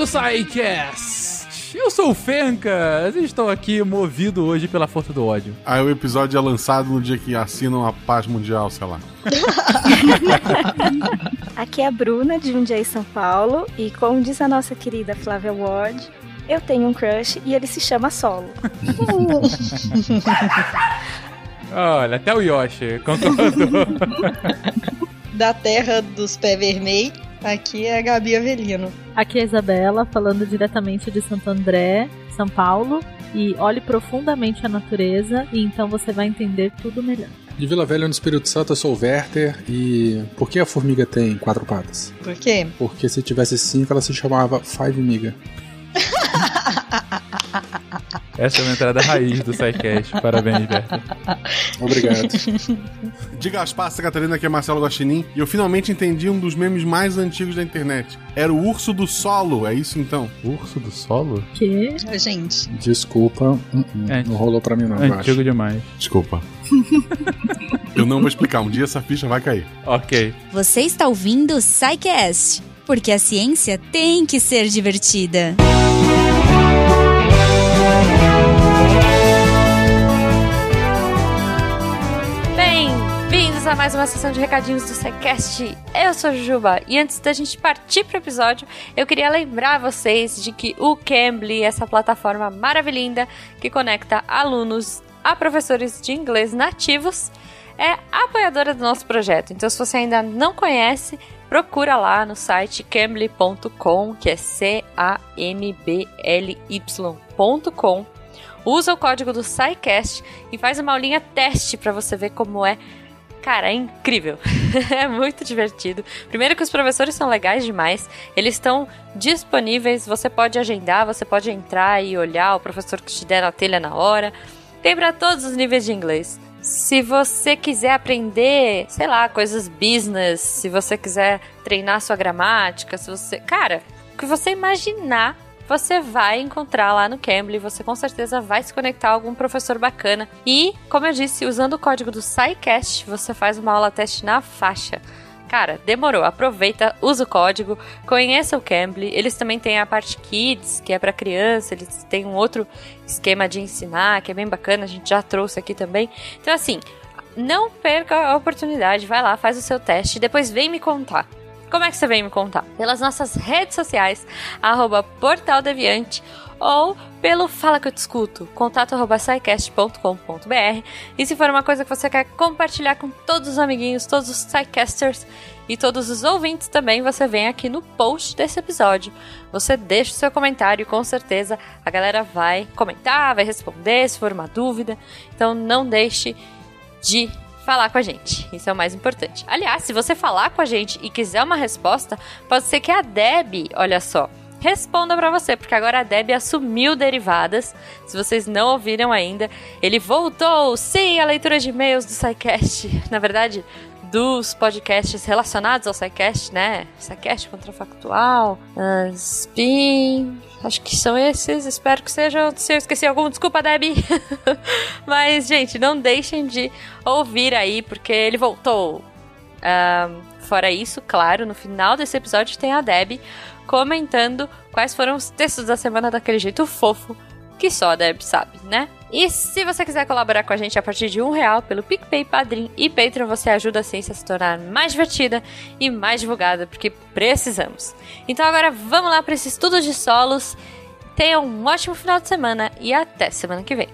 do SciCast! Eu sou o Fenca, estou aqui movido hoje pela força do ódio. Aí o episódio é lançado no dia que assinam a paz mundial, sei lá. Aqui é a Bruna, de Jundiaí, São Paulo, e como diz a nossa querida Flávia Ward, eu tenho um crush e ele se chama Solo. Olha, até o Yoshi concordou. Da terra dos pés vermelhos, aqui é a Gabi Avelino. Aqui é a Isabela, falando diretamente de Santo André, São Paulo. E olhe profundamente a natureza e então você vai entender tudo melhor. De Vila Velha, no Espírito Santo, eu sou o Werther. E por que a formiga tem quatro patas? Por quê? Porque se tivesse cinco, ela se chamava Five Miga. Essa é uma entrada raiz do SciCast. Parabéns, Berta. Obrigado. Diga as passas, Catarina, que é Marcelo Guaxinim. E eu finalmente entendi um dos memes mais antigos da internet. Era o urso do solo, é isso então? Urso do solo? Que? Gente, Desculpa, uh-uh, É. não rolou pra mim não, eu Antigo acho. demais. Desculpa. eu não vou explicar, um dia essa ficha vai cair. Ok. Você está ouvindo o SciCast, porque a ciência tem que ser divertida. Bem-vindos a mais uma sessão de recadinhos do SciCast. Eu sou a Jujuba e antes da gente partir pro episódio, eu queria lembrar vocês de que o Cambly, essa plataforma maravilhosa que conecta alunos a professores de inglês nativos, é apoiadora do nosso projeto. Então, se você ainda não conhece, procura lá no site cambly.com, que é C-A-M-B-L-Y.com. Usa o código do SciCast e faz uma aulinha teste para você ver como é. Cara, é incrível. é muito divertido. Primeiro que os professores são legais demais. Eles estão disponíveis, você pode agendar, você pode entrar e olhar o professor que te der na telha na hora. Tem para todos os níveis de inglês. Se você quiser aprender, sei lá, coisas business, se você quiser treinar sua gramática, se você, cara, o que você imaginar, você vai encontrar lá no Cambly, você com certeza vai se conectar a algum professor bacana. E, como eu disse, usando o código do SciCast, você faz uma aula teste na faixa. Cara, demorou. Aproveita, usa o código, conheça o Cambly. Eles também têm a parte Kids, que é para criança. Eles têm um outro esquema de ensinar, que é bem bacana. A gente já trouxe aqui também. Então, assim, não perca a oportunidade. Vai lá, faz o seu teste depois vem me contar. Como é que você vem me contar? Pelas nossas redes sociais, arroba Portal Deviante ou pelo Fala Que Eu Te Escuto, contato arroba scicast.com.br e se for uma coisa que você quer compartilhar com todos os amiguinhos, todos os Psycasters e todos os ouvintes também, você vem aqui no post desse episódio. Você deixa o seu comentário e com certeza a galera vai comentar, vai responder se for uma dúvida. Então não deixe de falar com a gente. Isso é o mais importante. Aliás, se você falar com a gente e quiser uma resposta, pode ser que a Deb, olha só, responda para você, porque agora a Deb assumiu derivadas. Se vocês não ouviram ainda, ele voltou. Sim, a leitura de e-mails do SciCast. Na verdade, dos podcasts relacionados ao SciCast, né? SciCast Contrafactual, Spin. Acho que são esses. Espero que sejam. Se eu esqueci algum, desculpa, Deb. Mas, gente, não deixem de ouvir aí, porque ele voltou. Ahn, fora isso, claro, no final desse episódio tem a Deb comentando quais foram os textos da semana daquele jeito fofo que só a Deb sabe, né? E se você quiser colaborar com a gente a partir de um real pelo PicPay, Padrim e Patreon, você ajuda a ciência a se tornar mais divertida e mais divulgada, porque precisamos. Então agora vamos lá para esse estudo de solos. Tenham um ótimo final de semana e até semana que vem.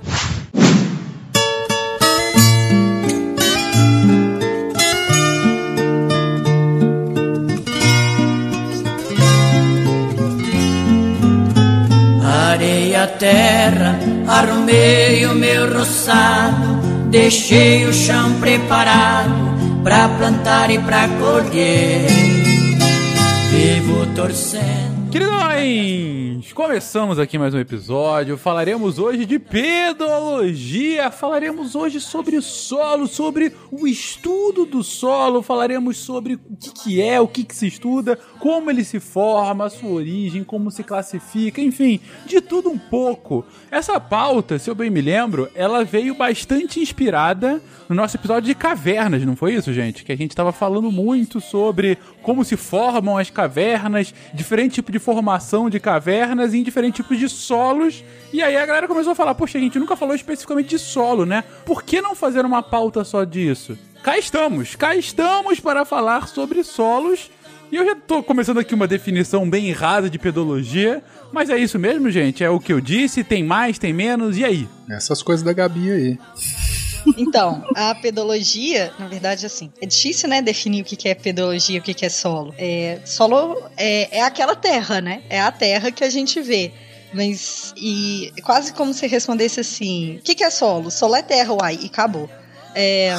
Areia, terra, arrumei o meu roçado, deixei o chão preparado pra plantar e pra colher. Vivo torcendo. Queridões, começamos aqui mais um episódio. Falaremos hoje de pedologia. Falaremos hoje sobre solo, sobre o estudo do solo. Falaremos sobre o que, que é, o que, que se estuda, como ele se forma, a sua origem, como se classifica, enfim, de tudo um pouco. Essa pauta, se eu bem me lembro, ela veio bastante inspirada no nosso episódio de cavernas, não foi isso, gente? Que a gente estava falando muito sobre como se formam as cavernas, diferente tipo de formação de cavernas em diferentes tipos de solos. E aí a galera começou a falar: Poxa, a gente nunca falou especificamente de solo, né? Por que não fazer uma pauta só disso? Cá estamos, cá estamos para falar sobre solos. E eu já tô começando aqui uma definição bem rasa de pedologia, mas é isso mesmo, gente? É o que eu disse, tem mais, tem menos, e aí? Essas coisas da Gabi aí. Então, a pedologia, na verdade, assim, é difícil, né, definir o que é pedologia, o que é solo. É, solo é, é aquela terra, né? É a terra que a gente vê. Mas, e quase como se respondesse assim: o que, que é solo? Solo é terra, uai, e acabou. É,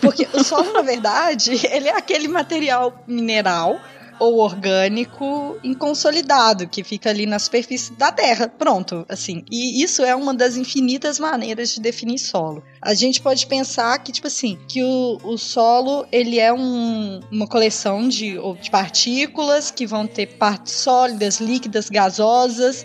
porque o solo, na verdade, ele é aquele material mineral ou orgânico inconsolidado que fica ali na superfície da terra. Pronto, assim. E isso é uma das infinitas maneiras de definir solo. A gente pode pensar que, tipo assim, que o, o solo ele é um, uma coleção de, de partículas que vão ter partes sólidas, líquidas, gasosas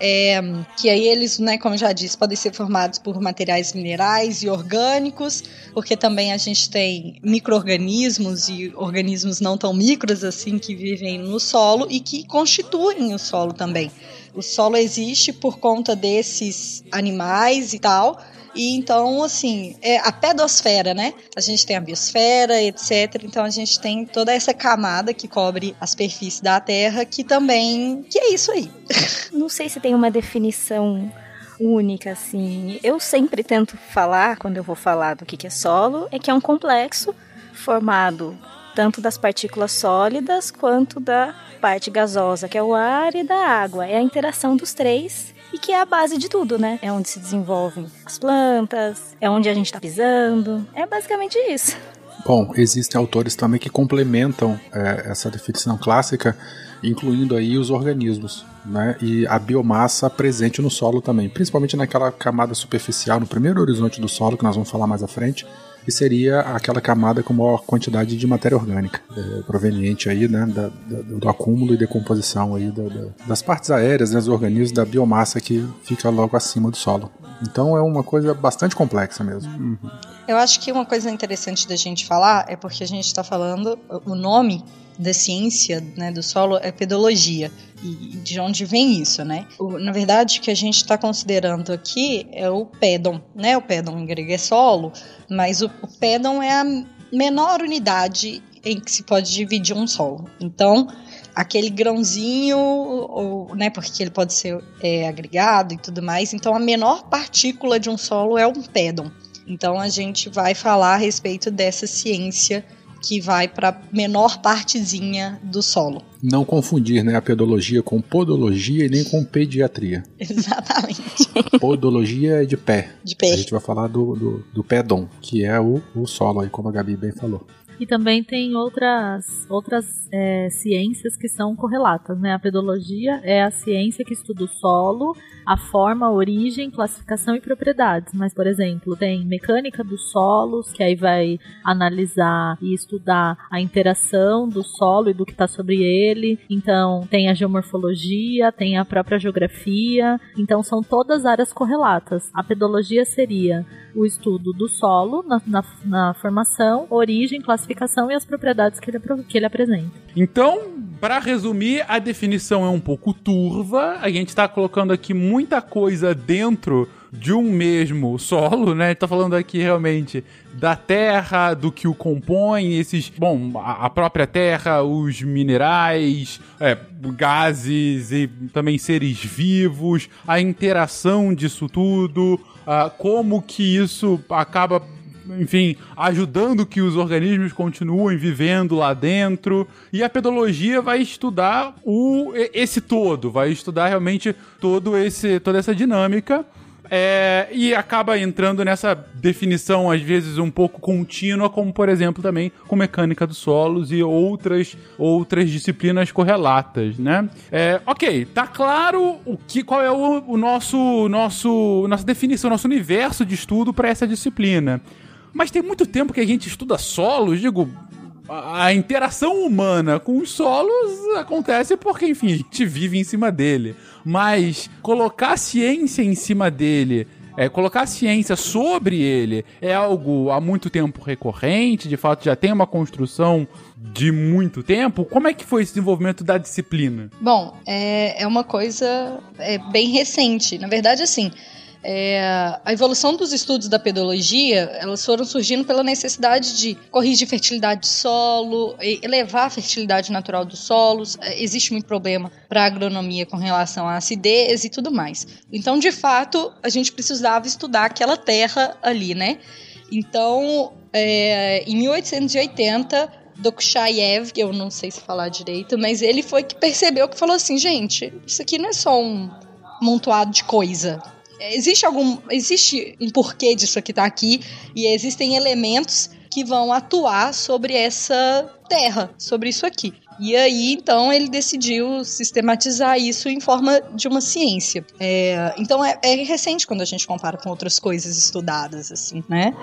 é, que aí eles, né, como já disse, podem ser formados por materiais minerais e orgânicos, porque também a gente tem micro-organismos e organismos não tão micros assim que vivem no solo e que constituem o solo também. O solo existe por conta desses animais e tal, e então, assim, é a pedosfera, né? A gente tem a biosfera, etc. Então a gente tem toda essa camada que cobre a superfície da Terra, que também. que é isso aí. Não sei se tem uma definição única, assim. Eu sempre tento falar, quando eu vou falar do que é solo, é que é um complexo formado tanto das partículas sólidas quanto da parte gasosa, que é o ar, e da água. É a interação dos três e que é a base de tudo, né? É onde se desenvolvem as plantas, é onde a gente tá pisando. É basicamente isso. Bom, existem autores também que complementam é, essa definição clássica, incluindo aí os organismos, né? E a biomassa presente no solo também, principalmente naquela camada superficial, no primeiro horizonte do solo, que nós vamos falar mais à frente, que seria aquela camada com maior quantidade de matéria orgânica, é, proveniente aí, né, da, da, do acúmulo e decomposição aí da, das partes aéreas, né, dos organismos, da biomassa que fica logo acima do solo. Então é uma coisa bastante complexa mesmo. Uhum. Eu acho que uma coisa interessante da gente falar é porque a gente está falando o nome da ciência né, do solo é pedologia. E de onde vem isso, né? O, na verdade, o que a gente está considerando aqui é o pedon, né? O pedon em grego é solo, mas o, o pedon é a menor unidade em que se pode dividir um solo. Então, aquele grãozinho, ou, né, porque ele pode ser é, agregado e tudo mais. Então, a menor partícula de um solo é um pedon. Então, a gente vai falar a respeito dessa ciência que vai para menor partezinha do solo. Não confundir, né, a pedologia com podologia e nem com pediatria. Exatamente. Podologia é de pé. De pé. A gente vai falar do, do, do pedon, que é o, o solo aí, como a Gabi bem falou. E também tem outras, outras é, ciências que são correlatas, né? A pedologia é a ciência que estuda o solo, a forma, a origem, classificação e propriedades. Mas, por exemplo, tem mecânica dos solos, que aí vai analisar e estudar a interação do solo e do que está sobre ele. Então, tem a geomorfologia, tem a própria geografia. Então, são todas áreas correlatas. A pedologia seria o estudo do solo na, na, na formação, origem, classificação e as propriedades que ele, que ele apresenta. Então, para resumir, a definição é um pouco turva. A gente está colocando aqui muita coisa dentro de um mesmo solo, né? Tá falando aqui realmente da terra, do que o compõe, esses, bom, a própria terra, os minerais, é, gases e também seres vivos, a interação disso tudo, uh, como que isso acaba enfim, ajudando que os organismos continuem vivendo lá dentro. E a pedologia vai estudar o, esse todo, vai estudar realmente todo esse, toda essa dinâmica. É, e acaba entrando nessa definição, às vezes, um pouco contínua, como, por exemplo, também com mecânica dos solos e outras, outras disciplinas correlatas, né? É, ok, tá claro o que, qual é o, o nosso, nosso, nossa definição, nosso universo de estudo para essa disciplina. Mas tem muito tempo que a gente estuda solos, digo, a interação humana com os solos acontece porque, enfim, a gente vive em cima dele. Mas colocar a ciência em cima dele é, colocar a ciência sobre ele é algo há muito tempo recorrente, de fato já tem uma construção de muito tempo. Como é que foi esse desenvolvimento da disciplina? Bom, é, é uma coisa é, bem recente. Na verdade, assim, é, a evolução dos estudos da pedologia, elas foram surgindo pela necessidade de corrigir fertilidade de solo, elevar a fertilidade natural dos solos. É, existe muito problema para a agronomia com relação à acidez e tudo mais. Então, de fato, a gente precisava estudar aquela terra ali, né? Então, é, em 1880, Dokuchayev, que eu não sei se falar direito, mas ele foi que percebeu que falou assim, gente, isso aqui não é só um montoado de coisa. Existe algum. Existe um porquê disso aqui tá aqui. E existem elementos que vão atuar sobre essa terra, sobre isso aqui. E aí, então, ele decidiu sistematizar isso em forma de uma ciência. É, então, é, é, recente quando a gente compara com outras coisas estudadas, assim, né?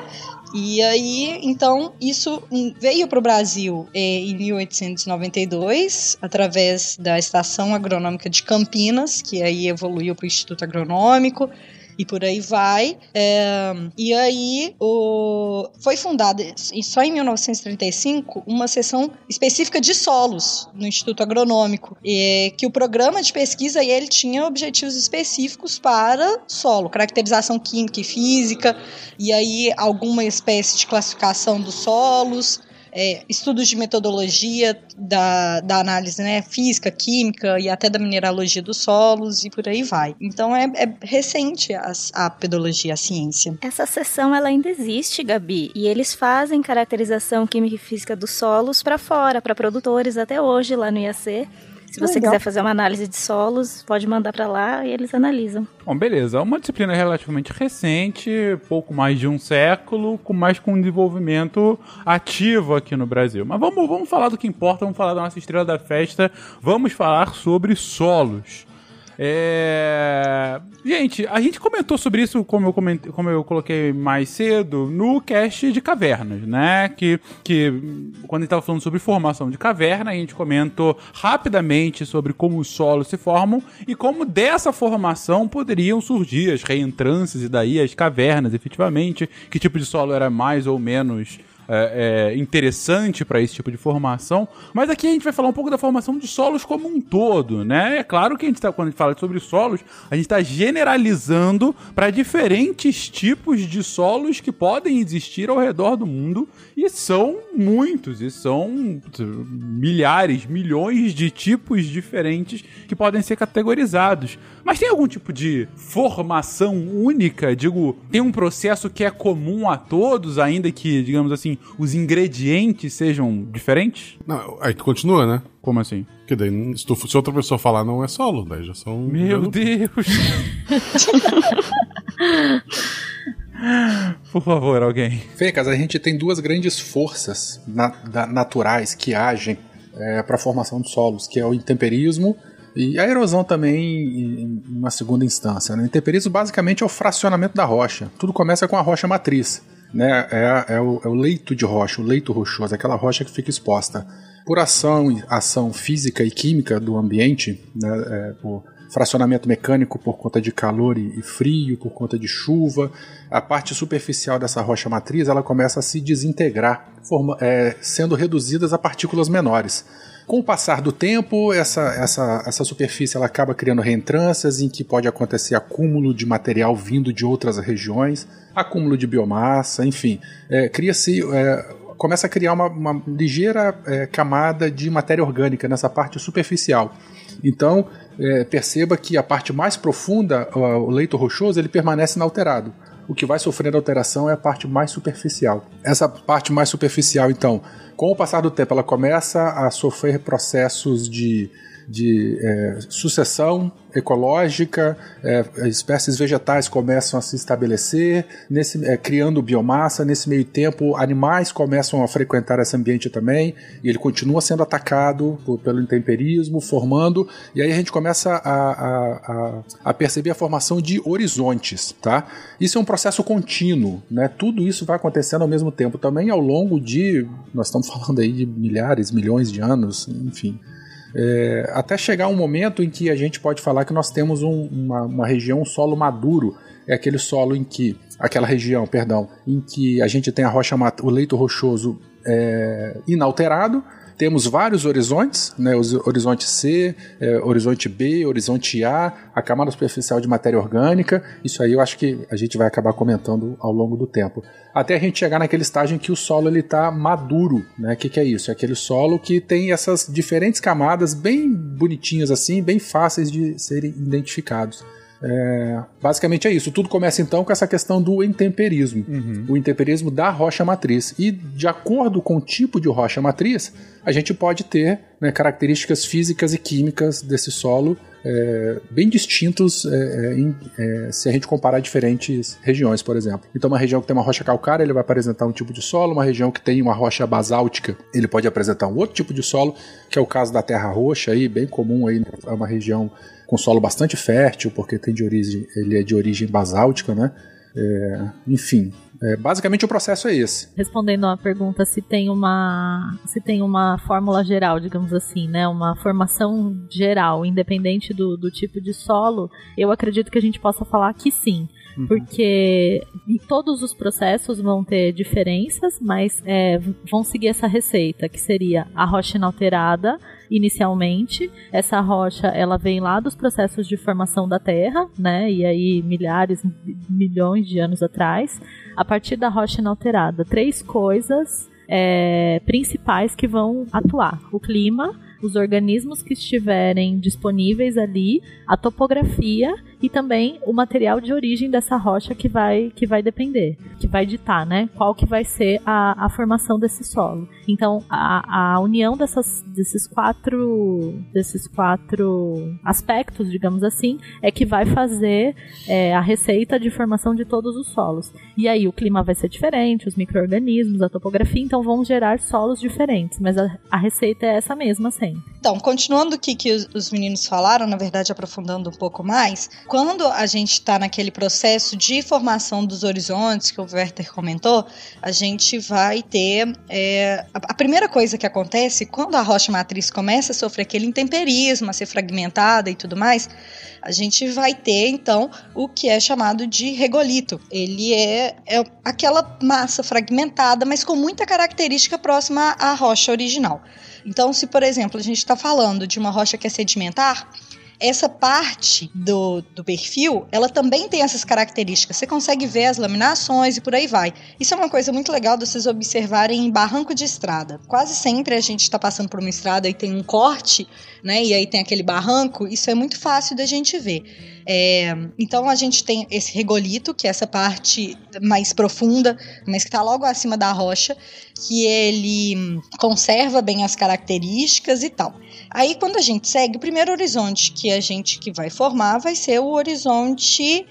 E aí, então, isso veio para o Brasil é, em 1892, através da Estação Agronômica de Campinas, que aí evoluiu para o Instituto Agronômico e por aí vai. É, e aí o, foi fundada só em 1935 uma seção específica de solos no Instituto Agronômico, e, que o programa de pesquisa ele tinha objetivos específicos para solo, caracterização química e física, e aí alguma espécie de classificação dos solos, é, estudos de metodologia da, da análise né, física, química e até da mineralogia dos solos e por aí vai. Então é, é recente a, a pedologia, a ciência. Essa seção ela ainda existe, Gabi, e eles fazem caracterização química e física dos solos para fora, para produtores até hoje lá no IAC. Se você Legal. quiser fazer uma análise de solos, pode mandar para lá e eles analisam. Bom, beleza. É uma disciplina relativamente recente, pouco mais de um século, com mais com desenvolvimento ativo aqui no Brasil. Mas vamos, vamos falar do que importa, vamos falar da nossa estrela da festa, vamos falar sobre solos. É... Gente, a gente comentou sobre isso, como eu, comentei, como eu coloquei mais cedo, no cast de cavernas, né? Que, que quando a gente estava falando sobre formação de caverna, a gente comentou rapidamente sobre como os solos se formam e como dessa formação poderiam surgir as reentrâncias e daí as cavernas, efetivamente, que tipo de solo era mais ou menos é, é, interessante para esse tipo de formação. Mas aqui a gente vai falar um pouco da formação de solos como um todo, né? É claro que a gente tá, quando a gente fala sobre solos, a gente está generalizando para diferentes tipos de solos que podem existir ao redor do mundo e são muitos, e são milhares, milhões de tipos diferentes que podem ser categorizados. Mas tem algum tipo de formação única? Digo, tem um processo que é comum a todos, ainda que, digamos assim, os ingredientes sejam diferentes? Não, aí continua, né? Como assim? Que daí, se, tu, se outra pessoa falar, não é solo, daí já são. Meu Deus! Por favor, alguém. Fecas, a gente tem duas grandes forças na, da, naturais que agem é, para a formação de solos, que é o intemperismo e a erosão também em uma segunda instância. Né? O intemperismo basicamente é o fracionamento da rocha. Tudo começa com a rocha matriz né, é, é, o, é o leito de rocha, o leito rochoso, aquela rocha que fica exposta. Por ação, ação física e química do ambiente, né, é, por fracionamento mecânico por conta de calor e, frio, por conta de chuva, a parte superficial dessa rocha matriz ela começa a se desintegrar, forma, é, sendo reduzidas a partículas menores. Com o passar do tempo, essa, essa, essa superfície ela acaba criando reentrâncias em que pode acontecer acúmulo de material vindo de outras regiões, acúmulo de biomassa, enfim. É, Cria-se. É, começa a criar uma, uma ligeira é, camada de matéria orgânica nessa parte superficial. Então, é, perceba que a parte mais profunda, o leito rochoso, ele permanece inalterado. O que vai sofrendo alteração é a parte mais superficial. Essa parte mais superficial, então, com o passar do tempo, ela começa a sofrer processos de, de é, sucessão ecológica, é, espécies vegetais começam a se estabelecer, nesse, é, criando biomassa. Nesse meio tempo, animais começam a frequentar esse ambiente também, e ele continua sendo atacado por, pelo intemperismo, formando, e aí a gente começa a, a, a, a, perceber a formação de horizontes. Tá? Isso é um processo contínuo, né? tudo isso vai acontecendo ao mesmo tempo também ao longo de, nós estamos falando aí de milhares, milhões de anos, enfim. É, até chegar um momento em que a gente pode falar que nós temos um, uma, uma região, um solo maduro, é aquele solo em que, aquela região, perdão, em que a gente tem a rocha, o leito rochoso é, inalterado, temos vários horizontes, né, o horizonte C, é, horizonte B, horizonte A, a camada superficial de matéria orgânica. Isso aí eu acho que a gente vai acabar comentando ao longo do tempo. Até a gente chegar naquele estágio em que o solo ele está maduro, né? O que, que é isso? É aquele solo que tem essas diferentes camadas bem bonitinhas assim, bem fáceis de serem identificados. É, basicamente é isso. Tudo começa então com essa questão do intemperismo. Uhum. O intemperismo da rocha matriz. E de acordo com o tipo de rocha matriz, a gente pode ter né, características físicas e químicas desse solo é, bem distintos é, é em, é, se a gente comparar diferentes regiões, por exemplo. Então, uma região que tem uma rocha calcária, ele vai apresentar um tipo de solo, uma região que tem uma rocha basáltica, ele pode apresentar um outro tipo de solo, que é o caso da terra roxa, aí, bem comum aí, é uma região com solo bastante fértil, porque tem de origem, ele é de origem basáltica, né? É, enfim, é, basicamente o processo é esse. Respondendo à pergunta se tem uma se tem uma fórmula geral, digamos assim, né, uma formação geral, independente do, do tipo de solo, eu acredito que a gente possa falar que sim. Uhum. Porque todos os processos vão ter diferenças, mas é, vão seguir essa receita, que seria a rocha inalterada, inicialmente. Essa rocha, ela vem lá dos processos de formação da Terra, né? E aí milhares, milhões de anos atrás. A partir da rocha inalterada, três coisas é, principais que vão atuar: o clima, os organismos que estiverem disponíveis ali, a topografia e também o material de origem dessa rocha que vai, que vai depender, que vai ditar, né? Qual que vai ser a, a formação desse solo. Então, a, a união dessas, desses quatro desses quatro aspectos, digamos assim, é que vai fazer é, a receita de formação de todos os solos. E aí o clima vai ser diferente, os micro-organismos, a topografia, então vão gerar solos diferentes, mas a, a receita é essa mesma sempre. Então, continuando o que, que os, os meninos falaram, na verdade aprofundando um pouco mais, quando a gente está naquele processo de formação dos horizontes que o Werther comentou, a gente vai ter. É, a, primeira coisa que acontece quando a rocha matriz começa a sofrer aquele intemperismo, a ser fragmentada e tudo mais, a gente vai ter então o que é chamado de regolito. Ele é, é aquela massa fragmentada, mas com muita característica próxima à rocha original. Então, se por exemplo a gente está falando de uma rocha que é sedimentar, essa parte do, do perfil, ela também tem essas características. Você consegue ver as laminações e por aí vai. Isso é uma coisa muito legal de vocês observarem em barranco de estrada. Quase sempre a gente está passando por uma estrada e tem um corte, né? E aí tem aquele barranco. Isso é muito fácil da gente ver. É, então a gente tem esse regolito, que é essa parte mais profunda, mas que está logo acima da rocha, que ele conserva bem as características e tal. Aí quando a gente segue, o primeiro horizonte que a gente que vai formar vai ser o horizonte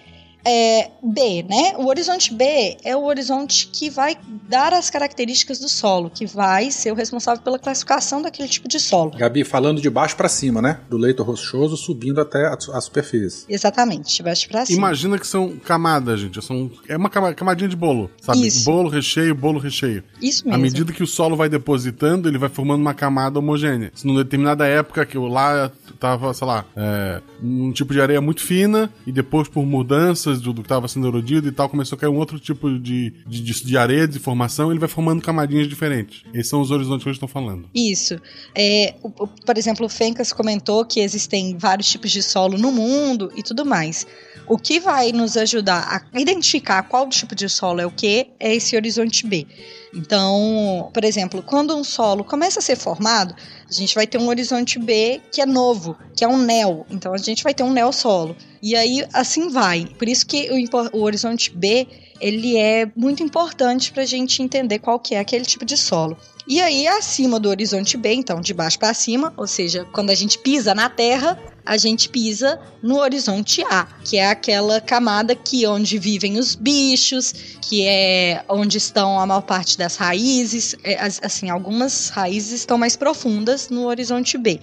é, B, né? O horizonte B é o horizonte que vai dar as características do solo, que vai ser o responsável pela classificação daquele tipo de solo. Gabi, falando de baixo para cima, né? Do leito rochoso subindo até a, a superfície. Exatamente, de baixo para cima. Imagina que são camadas, gente. São, é uma camadinha de bolo, sabe? Isso. Bolo, recheio, bolo, recheio. Isso mesmo. À medida que o solo vai depositando, ele vai formando uma camada homogênea. Se numa determinada época que lá tava, sei lá, é, um tipo de areia muito fina e depois por mudanças do, do que estava sendo erodido e tal, começou a cair um outro tipo de, de, de, de areia, de formação, ele vai formando camadinhas diferentes. Esses são os horizontes que gente está falando. Isso. É, o, o, por exemplo, o Fencas comentou que existem vários tipos de solo no mundo e tudo mais. O que vai nos ajudar a identificar qual tipo de solo é o que é esse horizonte B. Então, por exemplo, quando um solo começa a ser formado, a gente vai ter um horizonte B que é novo, que é um neo. Então a gente vai ter um neo solo. E aí assim vai. Por isso que o, o horizonte B ele é muito importante para a gente entender qual que é aquele tipo de solo. E aí, acima do horizonte B, então de baixo para cima, ou seja, quando a gente pisa na Terra, a gente pisa no horizonte A, que é aquela camada que onde vivem os bichos, que é onde estão a maior parte das raízes. É, assim, algumas raízes estão mais profundas no horizonte B.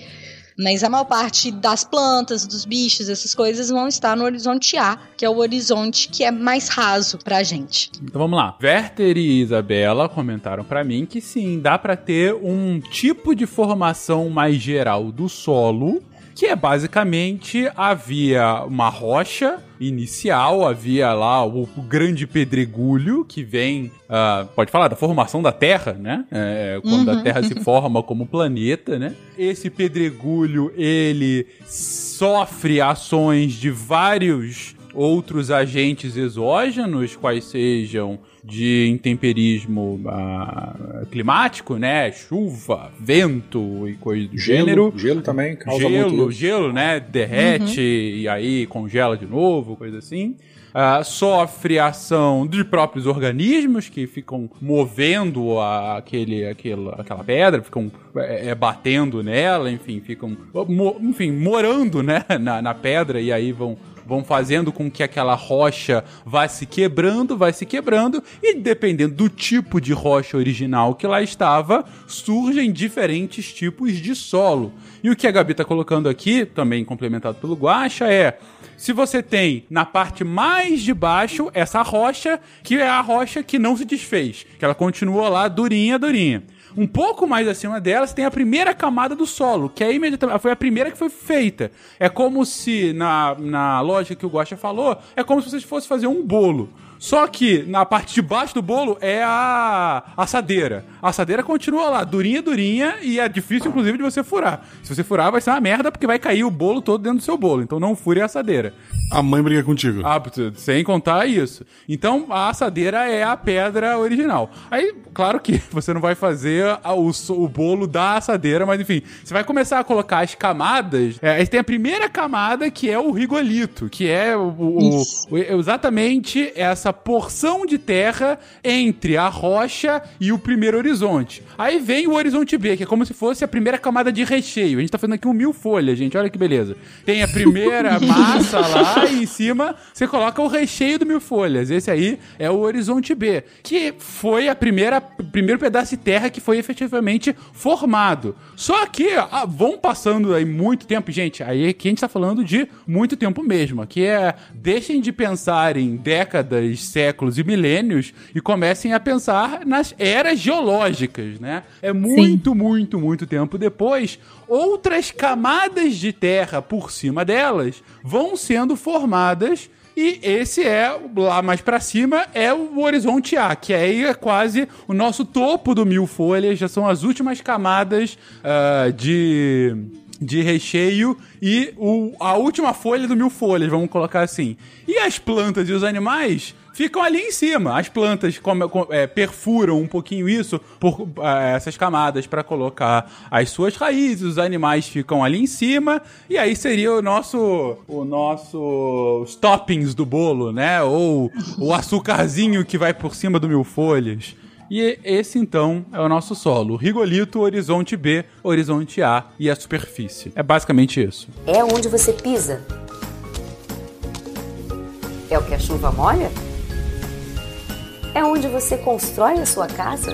Mas a maior parte das plantas, dos bichos, essas coisas vão estar no horizonte A, que é o horizonte que é mais raso pra gente. Então vamos lá. Werther e Isabela comentaram para mim que sim, dá para ter um tipo de formação mais geral do solo que é basicamente havia uma rocha inicial havia lá o, o grande pedregulho que vem, uh, pode falar, da formação da Terra, né? É, quando uhum. a Terra se forma como planeta, né? Esse pedregulho, ele sofre ações de vários outros agentes exógenos, quais sejam de intemperismo uh, climático, né? Chuva, vento e coisa do gelo, gênero. Gelo também causa gelo, muito gelo, né? Derrete uhum. e aí congela de novo, coisa assim. Uh, sofre ação de próprios organismos que ficam movendo a, aquele, aquele, aquela pedra, ficam é, é batendo nela, enfim, ficam mo, enfim, morando né, na, na pedra e aí vão vão fazendo com que aquela rocha vá se quebrando, vai se quebrando, e dependendo do tipo de rocha original que lá estava, surgem diferentes tipos de solo. E o que a Gabi está colocando aqui, também complementado pelo Guacha, é se você tem na parte mais de baixo essa rocha, que é a rocha que não se desfez, que ela continua lá durinha, durinha. Um pouco mais acima delas tem a primeira camada do solo, que é imediatamente foi a primeira que foi feita. É como se na, na lógica que o Guacha falou, é como se você fosse fazer um bolo. Só que na parte de baixo do bolo é a assadeira. A assadeira continua lá, durinha, durinha, e é difícil, inclusive, de você furar. Se você furar, vai ser uma merda, porque vai cair o bolo todo dentro do seu bolo. Então não fure a assadeira. A mãe briga contigo. Ah, sem contar isso. Então a assadeira é a pedra original. Aí, claro que você não vai fazer a, o, o, bolo da assadeira, mas enfim, você vai começar a colocar as camadas. É, aí tem a primeira camada que é o rigolito, que é o, o, o exatamente essa porção de terra entre a rocha e o primeiro horizonte. Aí vem o horizonte B, que é como se fosse a primeira camada de recheio. A gente tá fazendo aqui um mil folhas, gente. Olha que beleza. Tem a primeira massa lá e em cima você coloca o recheio do mil folhas. Esse aí é o horizonte B, que foi a primeira primeiro pedaço de terra que foi efetivamente formado. Só que ah, vão passando aí muito tempo, gente. Aí aqui a gente tá falando de muito tempo mesmo. Aqui é deixem de pensar em décadas séculos e milênios e comecem a pensar nas eras geológicas, né? É muito, Sim. muito, muito tempo depois, outras camadas de terra por cima delas vão sendo formadas e esse é, lá mais para cima, é o horizonte A, que aí é quase o nosso topo do mil folhas, já são as últimas camadas uh, de de recheio e o, a última folha do mil folhas, vamos colocar assim. E as plantas e os animais ficam ali em cima. As plantas é, perfuram um pouquinho isso por é, essas camadas para colocar as suas raízes. Os animais ficam ali em cima e aí seria o nosso o nosso os toppings do bolo, né? Ou o açucarzinho que vai por cima do mil folhas. E esse então é o nosso solo: rigolito, horizonte B, horizonte A e a superfície. É basicamente isso. É onde você pisa. É o que a chuva molha? É onde você constrói a sua casa?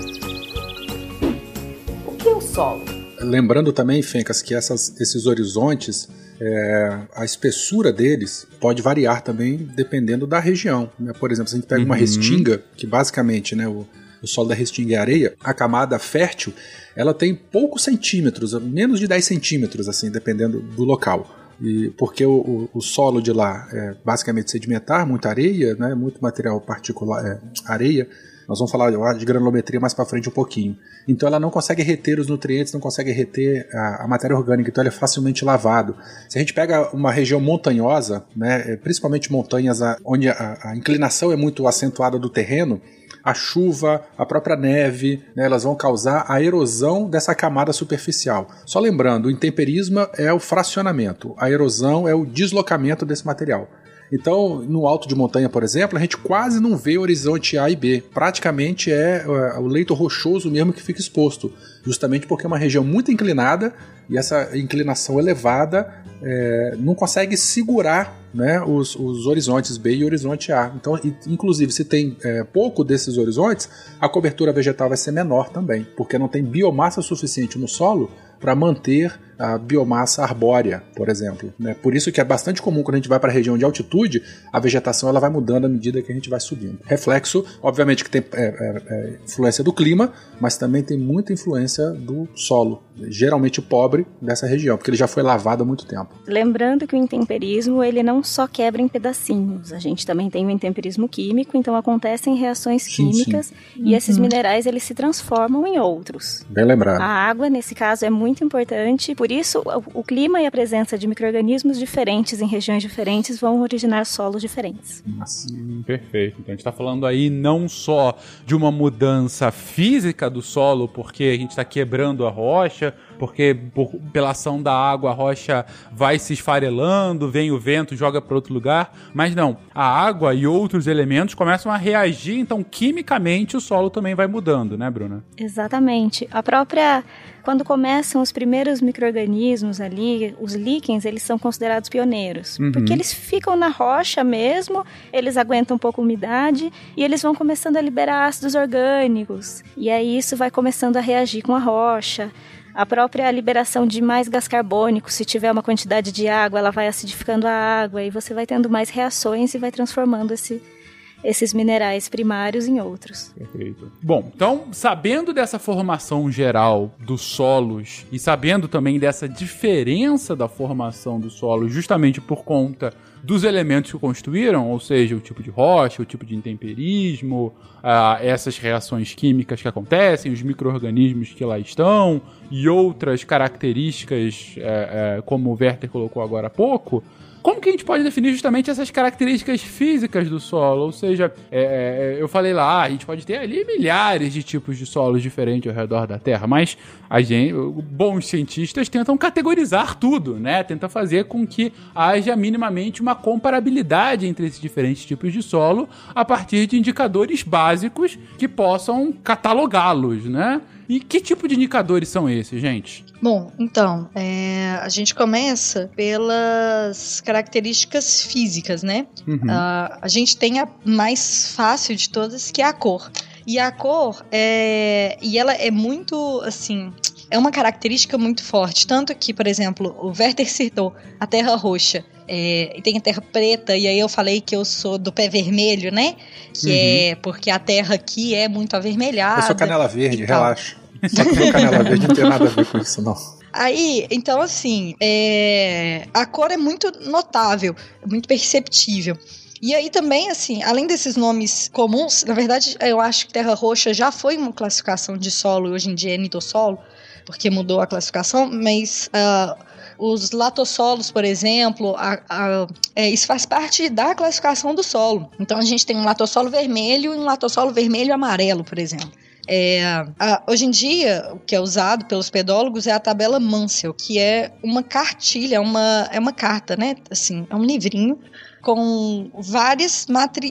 O que é o solo? Lembrando também, Fencas, que essas, esses horizontes, é, a espessura deles pode variar também dependendo da região. Né? Por exemplo, se a gente pega uhum. uma restinga, que basicamente né, o, o solo da restinga é areia, a camada fértil ela tem poucos centímetros, menos de 10 centímetros, assim, dependendo do local. E porque o, o, o, solo de lá é basicamente sedimentar, muita areia, né, muito material particular, é, areia. Nós vamos falar de granulometria mais para frente um pouquinho. Então ela não consegue reter os nutrientes, não consegue reter a, a, matéria orgânica, então ele é facilmente lavado. Se a gente pega uma região montanhosa, né, é, principalmente montanhas onde a, a inclinação é muito acentuada do terreno, a chuva, a própria neve, né, elas vão causar a erosão dessa camada superficial. Só lembrando, o intemperismo é o fracionamento, a erosão é o deslocamento desse material. Então, no alto de montanha, por exemplo, a gente quase não vê horizonte A e B. Praticamente é, é o leito rochoso mesmo que fica exposto, justamente porque é uma região muito inclinada e essa inclinação elevada é, não consegue segurar né, os, os, horizontes B e horizonte A. Então, inclusive, se tem é, pouco desses horizontes, a cobertura vegetal vai ser menor também, porque não tem biomassa suficiente no solo para manter a biomassa arbórea, por exemplo. Né? Por isso que é bastante comum quando a gente vai para a região de altitude, a vegetação ela vai mudando à medida que a gente vai subindo. Reflexo, obviamente, que tem é, é, é, influência do clima, mas também tem muita influência do solo, geralmente pobre dessa região, porque ele já foi lavado há muito tempo. Lembrando que o intemperismo ele não só quebra em pedacinhos, a gente também tem o intemperismo químico, então acontecem reações Sim, químicas sim. e esses Uhum. minerais eles se transformam em outros. Bem lembrado. A água, nesse caso, é muito importante, por isso o, clima e a presença de micro-organismos diferentes em regiões diferentes vão originar solos diferentes. Perfeito. Então a gente está falando aí não só de uma mudança física do solo, porque a gente está quebrando a rocha, porque por- pela ação da água a rocha vai se esfarelando, vem o vento, joga para outro lugar, mas não. A água e outros elementos começam a reagir, então quimicamente o solo também vai mudando, né, Bruna? Exatamente. A própria. Quando começam os primeiros micro-organismos ali, os líquens, eles são considerados pioneiros. Uhum. Porque eles ficam na rocha mesmo, eles aguentam um pouco a umidade e eles vão começando a liberar ácidos orgânicos. E aí isso vai começando a reagir com a rocha. A própria liberação de mais gás carbônico, se tiver uma quantidade de água, ela vai acidificando a água e você vai tendo mais reações e vai transformando esse, esses minerais primários em outros. Perfeito. Bom, então, sabendo dessa formação geral dos solos e sabendo também dessa diferença da formação do solo, justamente por conta dos elementos que construíram, ou seja, o tipo de rocha, o tipo de intemperismo, ah, essas reações químicas que acontecem, os micro-organismos que lá estão e outras características, eh, eh, como o Werther colocou agora há pouco, como que a gente pode definir justamente essas características físicas do solo? Ou seja, é, é, eu falei lá, a gente pode ter ali milhares de tipos de solos diferentes ao redor da Terra, mas a gente, bons cientistas tentam categorizar tudo, né? Tenta fazer com que haja minimamente uma comparabilidade entre esses diferentes tipos de solo a partir de indicadores básicos que possam catalogá-los, né? E que tipo de indicadores são esses, gente? Bom, então, é, a gente começa pelas características físicas, né? Uhum. Ah, a gente tem a mais fácil de todas, que é a cor. E a cor é. E ela é muito, assim. É uma característica muito forte. Tanto que, por exemplo, o Werther citou a terra roxa. É, e tem a terra preta, e aí eu falei que eu sou do pé vermelho, né? Que Uhum. é porque a terra aqui é muito avermelhada. Eu sou canela verde, e tal. relaxa. Só que meu canela verde não tem nada a ver com isso, não. Aí, então assim, é, a cor é muito notável, muito perceptível. E aí também, assim, além desses nomes comuns, na verdade, eu acho que terra roxa já foi uma classificação de solo hoje em dia é nitossolo, porque mudou a classificação, mas ah, os latossolos, por exemplo, a- a- é, isso faz parte da classificação do solo. Então a gente tem um latossolo vermelho e um latossolo vermelho amarelo, por exemplo. É, a- hoje em dia, o que é usado pelos pedólogos é a tabela Mansell, que é uma cartilha, uma, é uma carta, né? Assim, é um livrinho com várias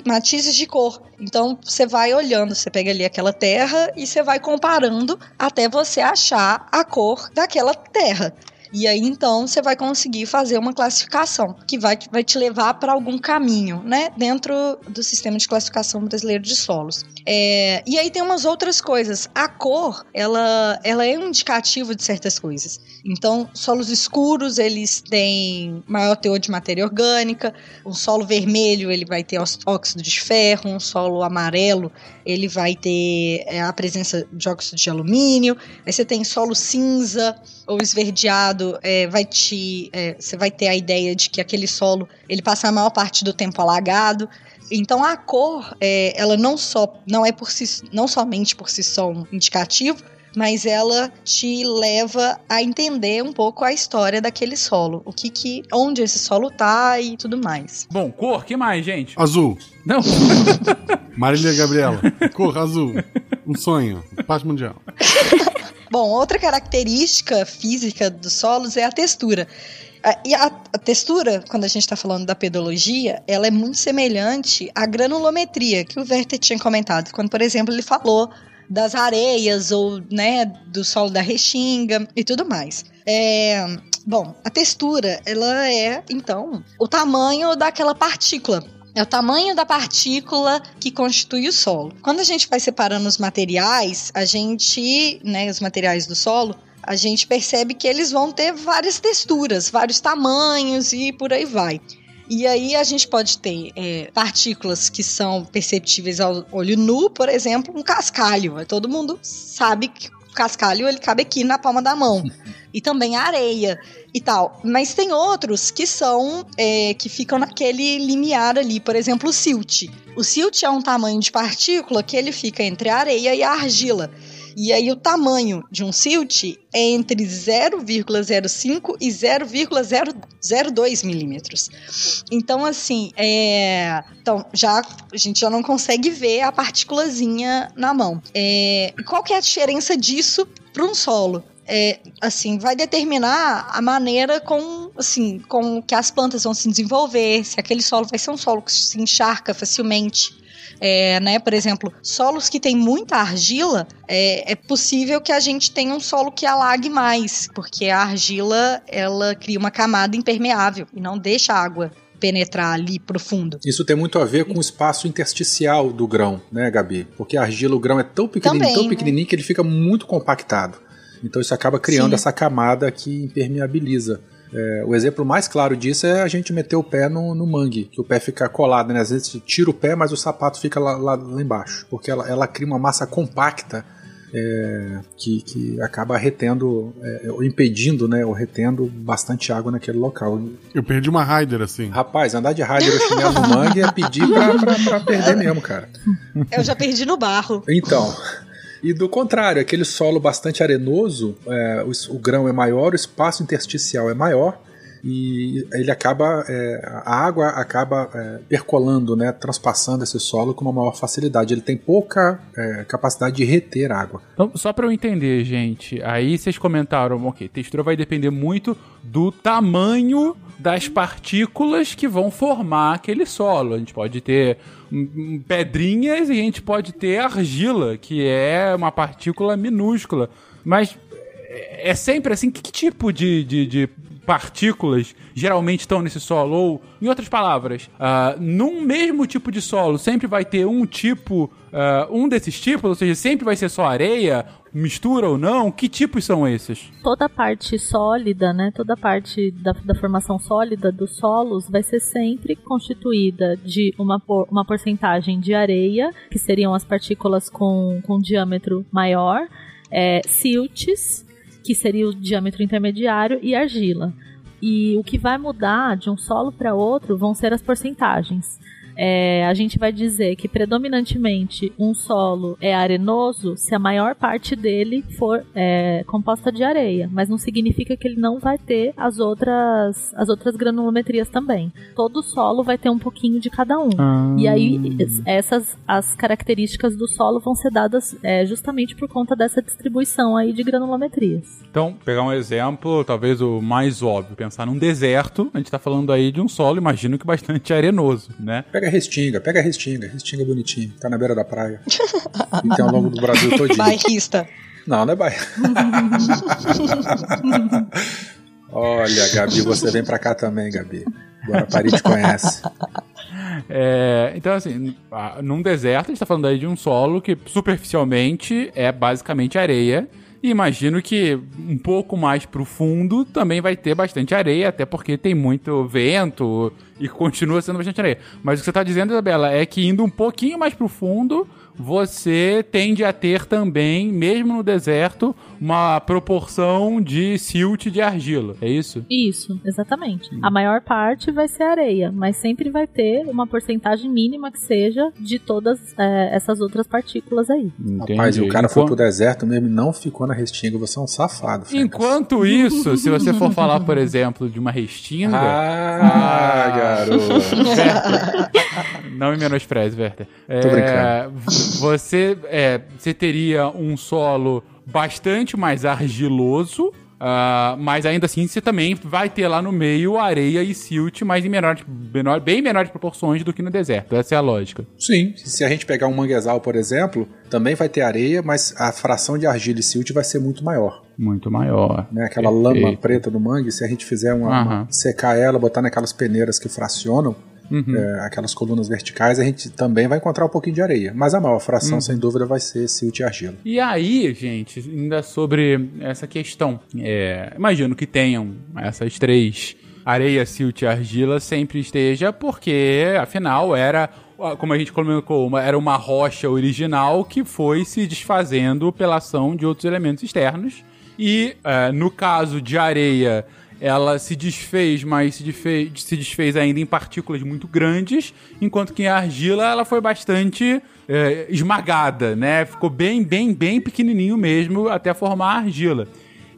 matizes de cor. Então você vai olhando, você pega ali aquela terra e você vai comparando até você achar a cor daquela terra. E aí então você vai conseguir fazer uma classificação que vai, vai te levar para algum caminho, né? Dentro do sistema de classificação brasileiro de solos. É, e aí tem umas outras coisas. A cor, ela, ela é um indicativo de certas coisas. Então, solos escuros, eles têm maior teor de matéria orgânica. Um solo vermelho, ele vai ter óxido de ferro. Um solo amarelo, ele vai ter é, a presença de óxido de alumínio. Aí você tem solo cinza ou esverdeado, é, vai te, é, você vai ter a ideia de que aquele solo ele passa a maior parte do tempo alagado. Então a cor, é, ela não só não é por si, não somente por si só um indicativo, mas ela te leva a entender um pouco a história daquele solo, o que que, onde esse solo tá e tudo mais. Bom, cor, que mais, gente? Azul. Não. Marília Gabriela. Cor azul. Um sonho. Paz mundial. Bom, outra característica física dos solos é a textura. E a, a textura, quando a gente está falando da pedologia, ela é muito semelhante à granulometria que o Werther tinha comentado. Quando, por exemplo, ele falou das areias ou né, do solo da Restinga e tudo mais. É, bom, a textura, ela é, então, o tamanho daquela partícula. É o tamanho da partícula que constitui o solo. Quando a gente vai separando os materiais, a gente, né, os materiais do solo, a gente percebe que eles vão ter várias texturas, vários tamanhos e por aí vai. E aí a gente pode ter é, partículas que são perceptíveis ao olho nu, por exemplo, um cascalho. Todo mundo sabe que o cascalho ele cabe aqui na palma da mão. E também a areia e tal. Mas tem outros que são é, que ficam naquele limiar ali, por exemplo, o silt. O silt é um tamanho de partícula que ele fica entre a areia e a argila. E aí o tamanho de um silt é entre 0,05 e 0,002 milímetros. Então, assim, é... então, já, a gente já não consegue ver a partículazinha na mão. É... Qual que é a diferença disso para um solo? É, assim, vai determinar a maneira com, assim, com que as plantas vão se desenvolver, se aquele solo vai ser um solo que se encharca facilmente, é, né? Por exemplo, solos que têm muita argila, é, é, possível que a gente tenha um solo que alague mais, porque a argila ela cria uma camada impermeável e não deixa a água penetrar ali profundo. Isso tem muito a ver com o espaço intersticial do grão, né, Gabi? Porque a argila, o grão é tão pequenininho, Também, tão né? pequenininho né? que ele fica muito compactado. Então isso acaba criando Sim. essa camada que impermeabiliza. É, o exemplo mais claro disso é a gente meter o pé no, no mangue, que o pé fica colado, né? Às vezes tira o pé, mas o sapato fica lá, lá, lá embaixo, porque ela, ela cria uma massa compacta é, que, que acaba retendo, é, ou impedindo, né, ou retendo bastante água naquele local. Eu perdi uma Raider assim. Rapaz, andar de Raider ou chinelo no mangue é pedir pra, pra, pra perder mesmo, cara. Eu já perdi no barro. Então, e do contrário, aquele solo bastante arenoso, é, o, o, grão é maior, o espaço intersticial é maior e ele acaba, é, a água acaba é, percolando, né, transpassando esse solo com uma maior facilidade. Ele tem pouca é, capacidade de reter água. Então, só para eu entender, gente, aí vocês comentaram, ok, textura vai depender muito do tamanho das partículas que vão formar aquele solo. A gente pode ter pedrinhas e a gente pode ter argila, que é uma partícula minúscula. Mas é sempre assim? Que, tipo de, de, de partículas geralmente estão nesse solo? Ou, em outras palavras, uh, num mesmo tipo de solo sempre vai ter um tipo, uh, um desses tipos, ou seja, sempre vai ser só areia, mistura ou não? Que tipos são esses? Toda parte sólida, né? Toda parte da, da formação sólida dos solos vai ser sempre constituída de uma, uma porcentagem de areia, que seriam as partículas com, com diâmetro maior, é, siltes, que seria o diâmetro intermediário, e argila. E o que vai mudar de um solo para outro vão ser as porcentagens é, a gente vai dizer que predominantemente um solo é arenoso se a maior parte dele for é, composta de areia, mas não significa que ele não vai ter as outras, as outras granulometrias também. Todo solo vai ter um pouquinho de cada um. Ah. E aí essas as características do solo vão ser dadas é, justamente por conta dessa distribuição aí de granulometrias. Então, pegar um exemplo, talvez o mais óbvio, pensar num deserto, a gente está falando aí de um solo, imagino que bastante arenoso, né? Pega Pega Restinga, pega Restinga. Restinga é bonitinho. Tá na beira da praia. e tem ao longo do Brasil todinho. Bairrista. Não, não é bairro. Olha, Gabi, você vem pra cá também, Gabi. Agora Paris te conhece. É, então, assim, num deserto, a gente tá falando aí de um solo que superficialmente é basicamente areia. E imagino que um pouco mais pro fundo também vai ter bastante areia, até porque tem muito vento e continua sendo bastante areia. Mas o que você está dizendo, Isabela, é que indo um pouquinho mais pro fundo, você tende a ter também, mesmo no deserto, uma proporção de silt de argila, é isso? Isso, exatamente. A maior parte vai ser areia, mas sempre vai ter uma porcentagem mínima que seja de todas é, essas outras partículas aí. Entendi. Rapaz, e o cara Enquanto... foi pro deserto mesmo e não ficou na restinga, você é um safado. Fencas. Enquanto isso, se você for falar, por exemplo, de uma restinga... Ah, ah garoto! não me menospreze, Werther. Tô é, brincando você, é, você teria um solo bastante mais argiloso, Uh, mas ainda assim você também vai ter lá no meio areia e silt, mas em menor, menor, bem menores proporções do que no deserto. Essa é a lógica. Sim. Se a gente pegar um manguezal, por exemplo, também vai ter areia, mas a fração de argila e silt vai ser muito maior. Muito maior. Né? Aquela Perfeito. lama preta do mangue, se a gente fizer uma, uma, secar ela, botar naquelas peneiras que fracionam, Uhum. é, aquelas colunas verticais, a gente também vai encontrar um pouquinho de areia. Mas a maior fração, Uhum. sem dúvida, vai ser silt e argila. E aí, gente, ainda sobre essa questão, é, imagino que tenham essas três, areia, silt e argila, sempre esteja, porque afinal era, como a gente colocou, uma- era uma rocha original que foi se desfazendo pela ação de outros elementos externos. E é, no caso de areia, ela se desfez, mas se desfez, se desfez ainda em partículas muito grandes, enquanto que a argila ela foi bastante é, esmagada, né? Ficou bem, bem, bem pequenininho mesmo até formar a argila.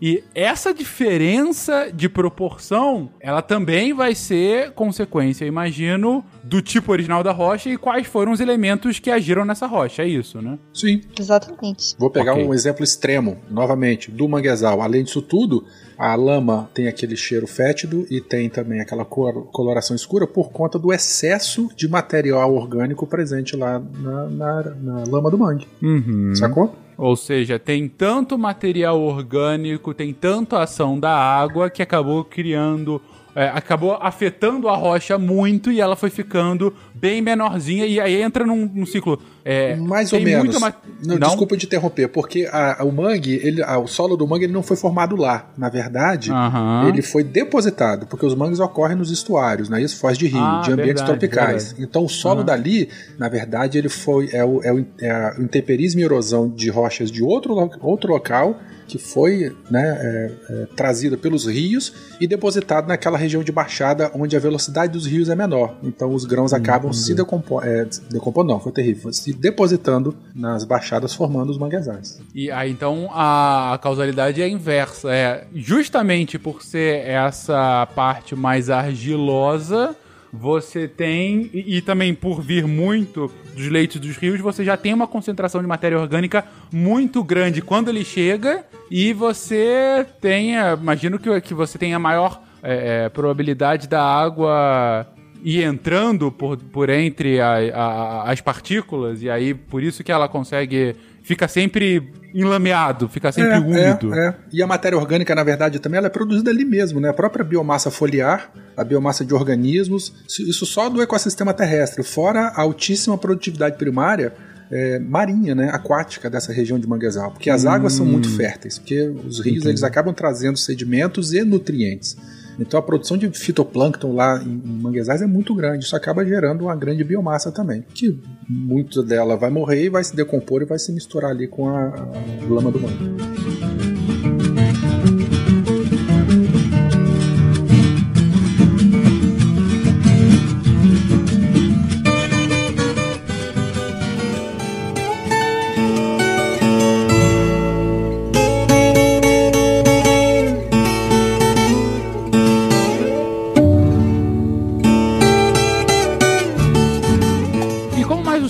E essa diferença de proporção, ela também vai ser consequência, imagino, do tipo original da rocha e quais foram os elementos que agiram nessa rocha, é isso, né? Sim. Exatamente. Vou pegar Ok. um exemplo extremo, novamente, do manguezal. Além disso tudo, a lama tem aquele cheiro fétido e tem também aquela cor- coloração escura por conta do excesso de material orgânico presente lá na, na- na lama do mangue. Uhum. Sacou? Ou seja, tem tanto material orgânico, tem tanto ação da água que acabou criando. é, acabou afetando a rocha muito e ela foi ficando bem menorzinha e aí entra num, num ciclo. É, Mais ou menos. ma- Não, Desculpa de interromper, porque a- o mangue, ele, a- o solo do mangue ele não foi formado lá. Na verdade, Aham. ele foi depositado, porque os mangues ocorrem nos estuários, né? Isso foz de rio, Ah, de ambientes verdade, tropicais. verdade. Então o solo Aham. dali, na verdade, ele foi é o, é o, é a- o intemperismo e erosão de rochas de outro, outro local que foi né, é, é, trazida pelos rios e depositado naquela região de baixada onde a velocidade dos rios é menor. Então os grãos acabam se decompondo, é, decompondo não, foi terrível, se depositando nas baixadas formando os manguezais. E aí, então, a, causalidade é inversa. É justamente por ser essa parte mais argilosa, você tem. E, e também por vir muito dos leitos dos rios, você já tem uma concentração de matéria orgânica muito grande quando ele chega. E você é, Imagino que, que você tenha maior é, é, probabilidade da água ir entrando por, por entre a- a- as partículas, e aí por isso que ela consegue. Fica sempre enlameado, fica sempre úmido. É, é. E a matéria orgânica, na verdade, também ela é produzida ali mesmo, né? A própria biomassa foliar, a biomassa de organismos, isso- só do ecossistema terrestre, fora a altíssima produtividade primária é, marinha, né? Aquática dessa região de manguezal. Porque as águas são muito férteis, porque os rios eles acabam trazendo sedimentos e nutrientes. Então a produção de fitoplâncton lá em, manguezais é muito grande. Isso acaba gerando uma grande biomassa também. Que muito dela vai morrer e vai se decompor e vai se misturar ali com a, a lama do mangue.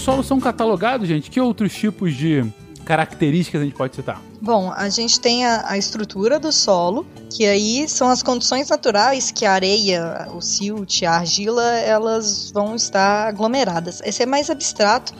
Solos são catalogados, gente, que outros tipos de características a gente pode citar? Bom, a gente tem a, a estrutura do solo, que aí são as condições naturais que a areia, o silt, a argila, elas vão estar aglomeradas. Esse é mais abstrato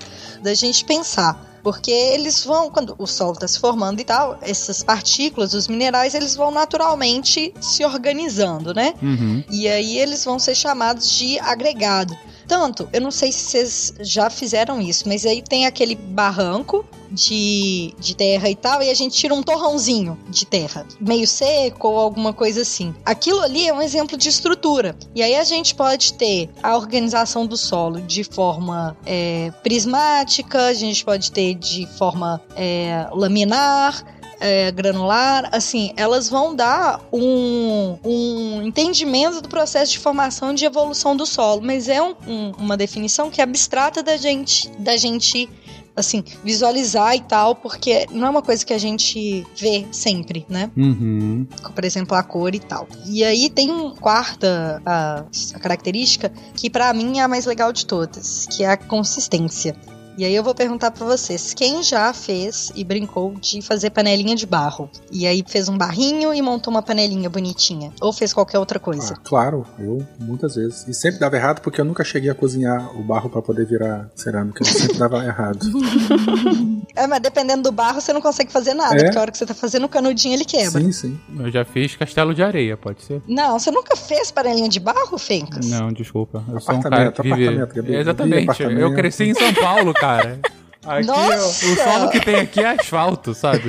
da gente pensar. Porque eles vão, quando o solo está se formando e tal, essas partículas, os minerais, eles vão naturalmente se organizando, né? Uhum. E aí eles vão ser chamados de agregado. Tanto, eu não sei se vocês já fizeram isso, mas aí tem aquele barranco de, de terra e tal, e a gente tira um torrãozinho de terra, meio seco ou alguma coisa assim. Aquilo ali é um exemplo de estrutura. E aí a gente pode ter a organização do solo de forma é, prismática, a gente pode ter de forma é, laminar é, granular, assim, elas vão dar um, um entendimento do processo de formação e de evolução do solo, mas é um- um- uma definição que é abstrata da gente, da gente assim, visualizar e tal, porque não é uma coisa que a gente vê sempre, né? Uhum. por exemplo, a cor e tal. E aí tem uma quarta a, a característica que pra mim é a mais legal de todas, que é a consistência. E aí eu vou perguntar pra vocês, quem já fez e brincou de fazer panelinha de barro? E aí fez um barrinho e montou uma panelinha bonitinha? Ou fez qualquer outra coisa? Ah, claro, eu muitas vezes. E sempre dava errado porque eu nunca cheguei a cozinhar o barro pra poder virar cerâmica. Sempre dava errado. É, mas dependendo do barro, você não consegue fazer nada, É? porque a hora que você tá fazendo o canudinho, ele quebra. Sim, sim. Eu já fiz castelo de areia, pode ser? Não, você nunca fez panelinha de barro, Fencas? Não, desculpa. Eu sou um cara Apartamento, que vive... apartamento, Gabi. Exatamente. Apartamento. Eu cresci em São Paulo, cara. Aqui, Nossa! o solo que tem aqui é asfalto, sabe?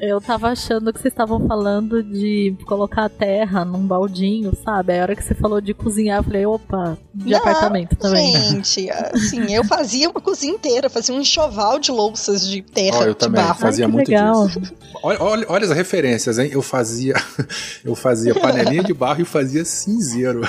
Eu tava achando que vocês estavam falando de colocar a terra num baldinho, sabe? Aí a hora que você falou de cozinhar, eu falei, opa, de Não, apartamento também. Gente, assim, eu fazia uma cozinha inteira, fazia um enxoval de louças de terra, Ó, eu de também barro. fazia Ai, muito legal. disso. Olha, olha, olha as referências, hein? Eu fazia, eu fazia panelinha de barro e fazia cinzeiro.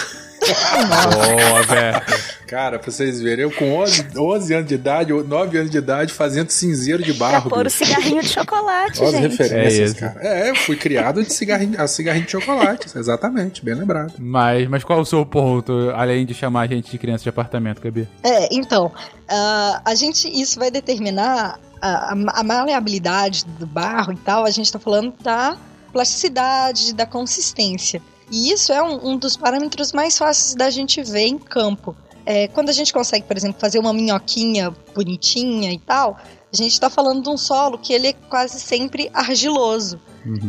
Boa, Beto. Cara, pra vocês verem, eu com 11, 11 anos de idade, ou 9 anos de idade, fazendo cinzeiro de Pra barro. pôr o cigarrinho de chocolate, Olha as gente. É referências, isso. cara. É, eu fui criado de cigarrinho, a cigarrinho de chocolate, exatamente, bem lembrado. Mas, mas qual o seu ponto, além de chamar a gente de criança de apartamento, Gabi? É, então, ah, a gente, isso vai determinar a, a- a maleabilidade do barro e tal, a gente tá falando da plasticidade, da consistência. E isso é um, um dos parâmetros mais fáceis da gente ver em campo. É, quando a gente consegue, por exemplo, fazer uma minhoquinha bonitinha e tal, a gente tá falando de um solo que ele é quase sempre argiloso.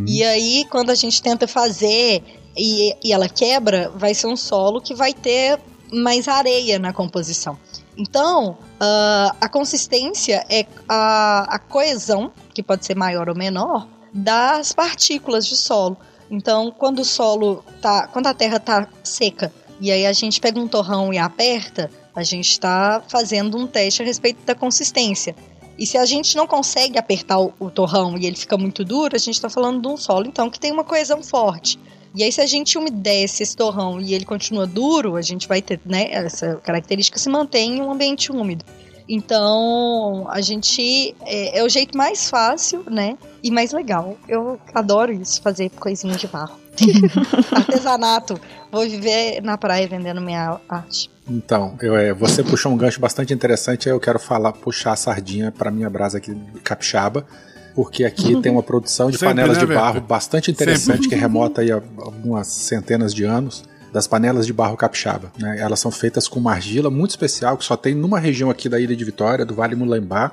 E aí, quando a gente tenta fazer e, e ela quebra, vai ser um solo que vai ter mais areia na composição. Então, ah, a consistência é a, a coesão, que pode ser maior ou menor, das partículas de solo. Então, quando o solo tá, quando a terra tá seca e aí a gente pega um torrão e aperta, a gente está fazendo um teste a respeito da consistência. E se a gente não consegue apertar o, o torrão e ele fica muito duro, a gente está falando de um solo então que tem uma coesão forte. E aí, se a gente umedece esse torrão e ele continua duro, a gente vai ter, né? Essa característica se mantém em um ambiente úmido. Então, a gente. É, é o jeito mais fácil, né? E mais legal. Eu adoro isso, fazer coisinha de barro. Artesanato. Vou viver na praia vendendo minha arte. Então, eu, é, você puxou um gancho bastante interessante, aí eu quero falar, puxar a sardinha pra minha brasa aqui de capixaba, porque aqui tem uma produção de Sempre, panelas né, de barro bastante interessante, que remota aí a algumas centenas de anos, das panelas de barro capixaba. Né? Elas são feitas com uma argila muito especial, que só tem numa região aqui da Ilha de Vitória, do Vale Mulembá,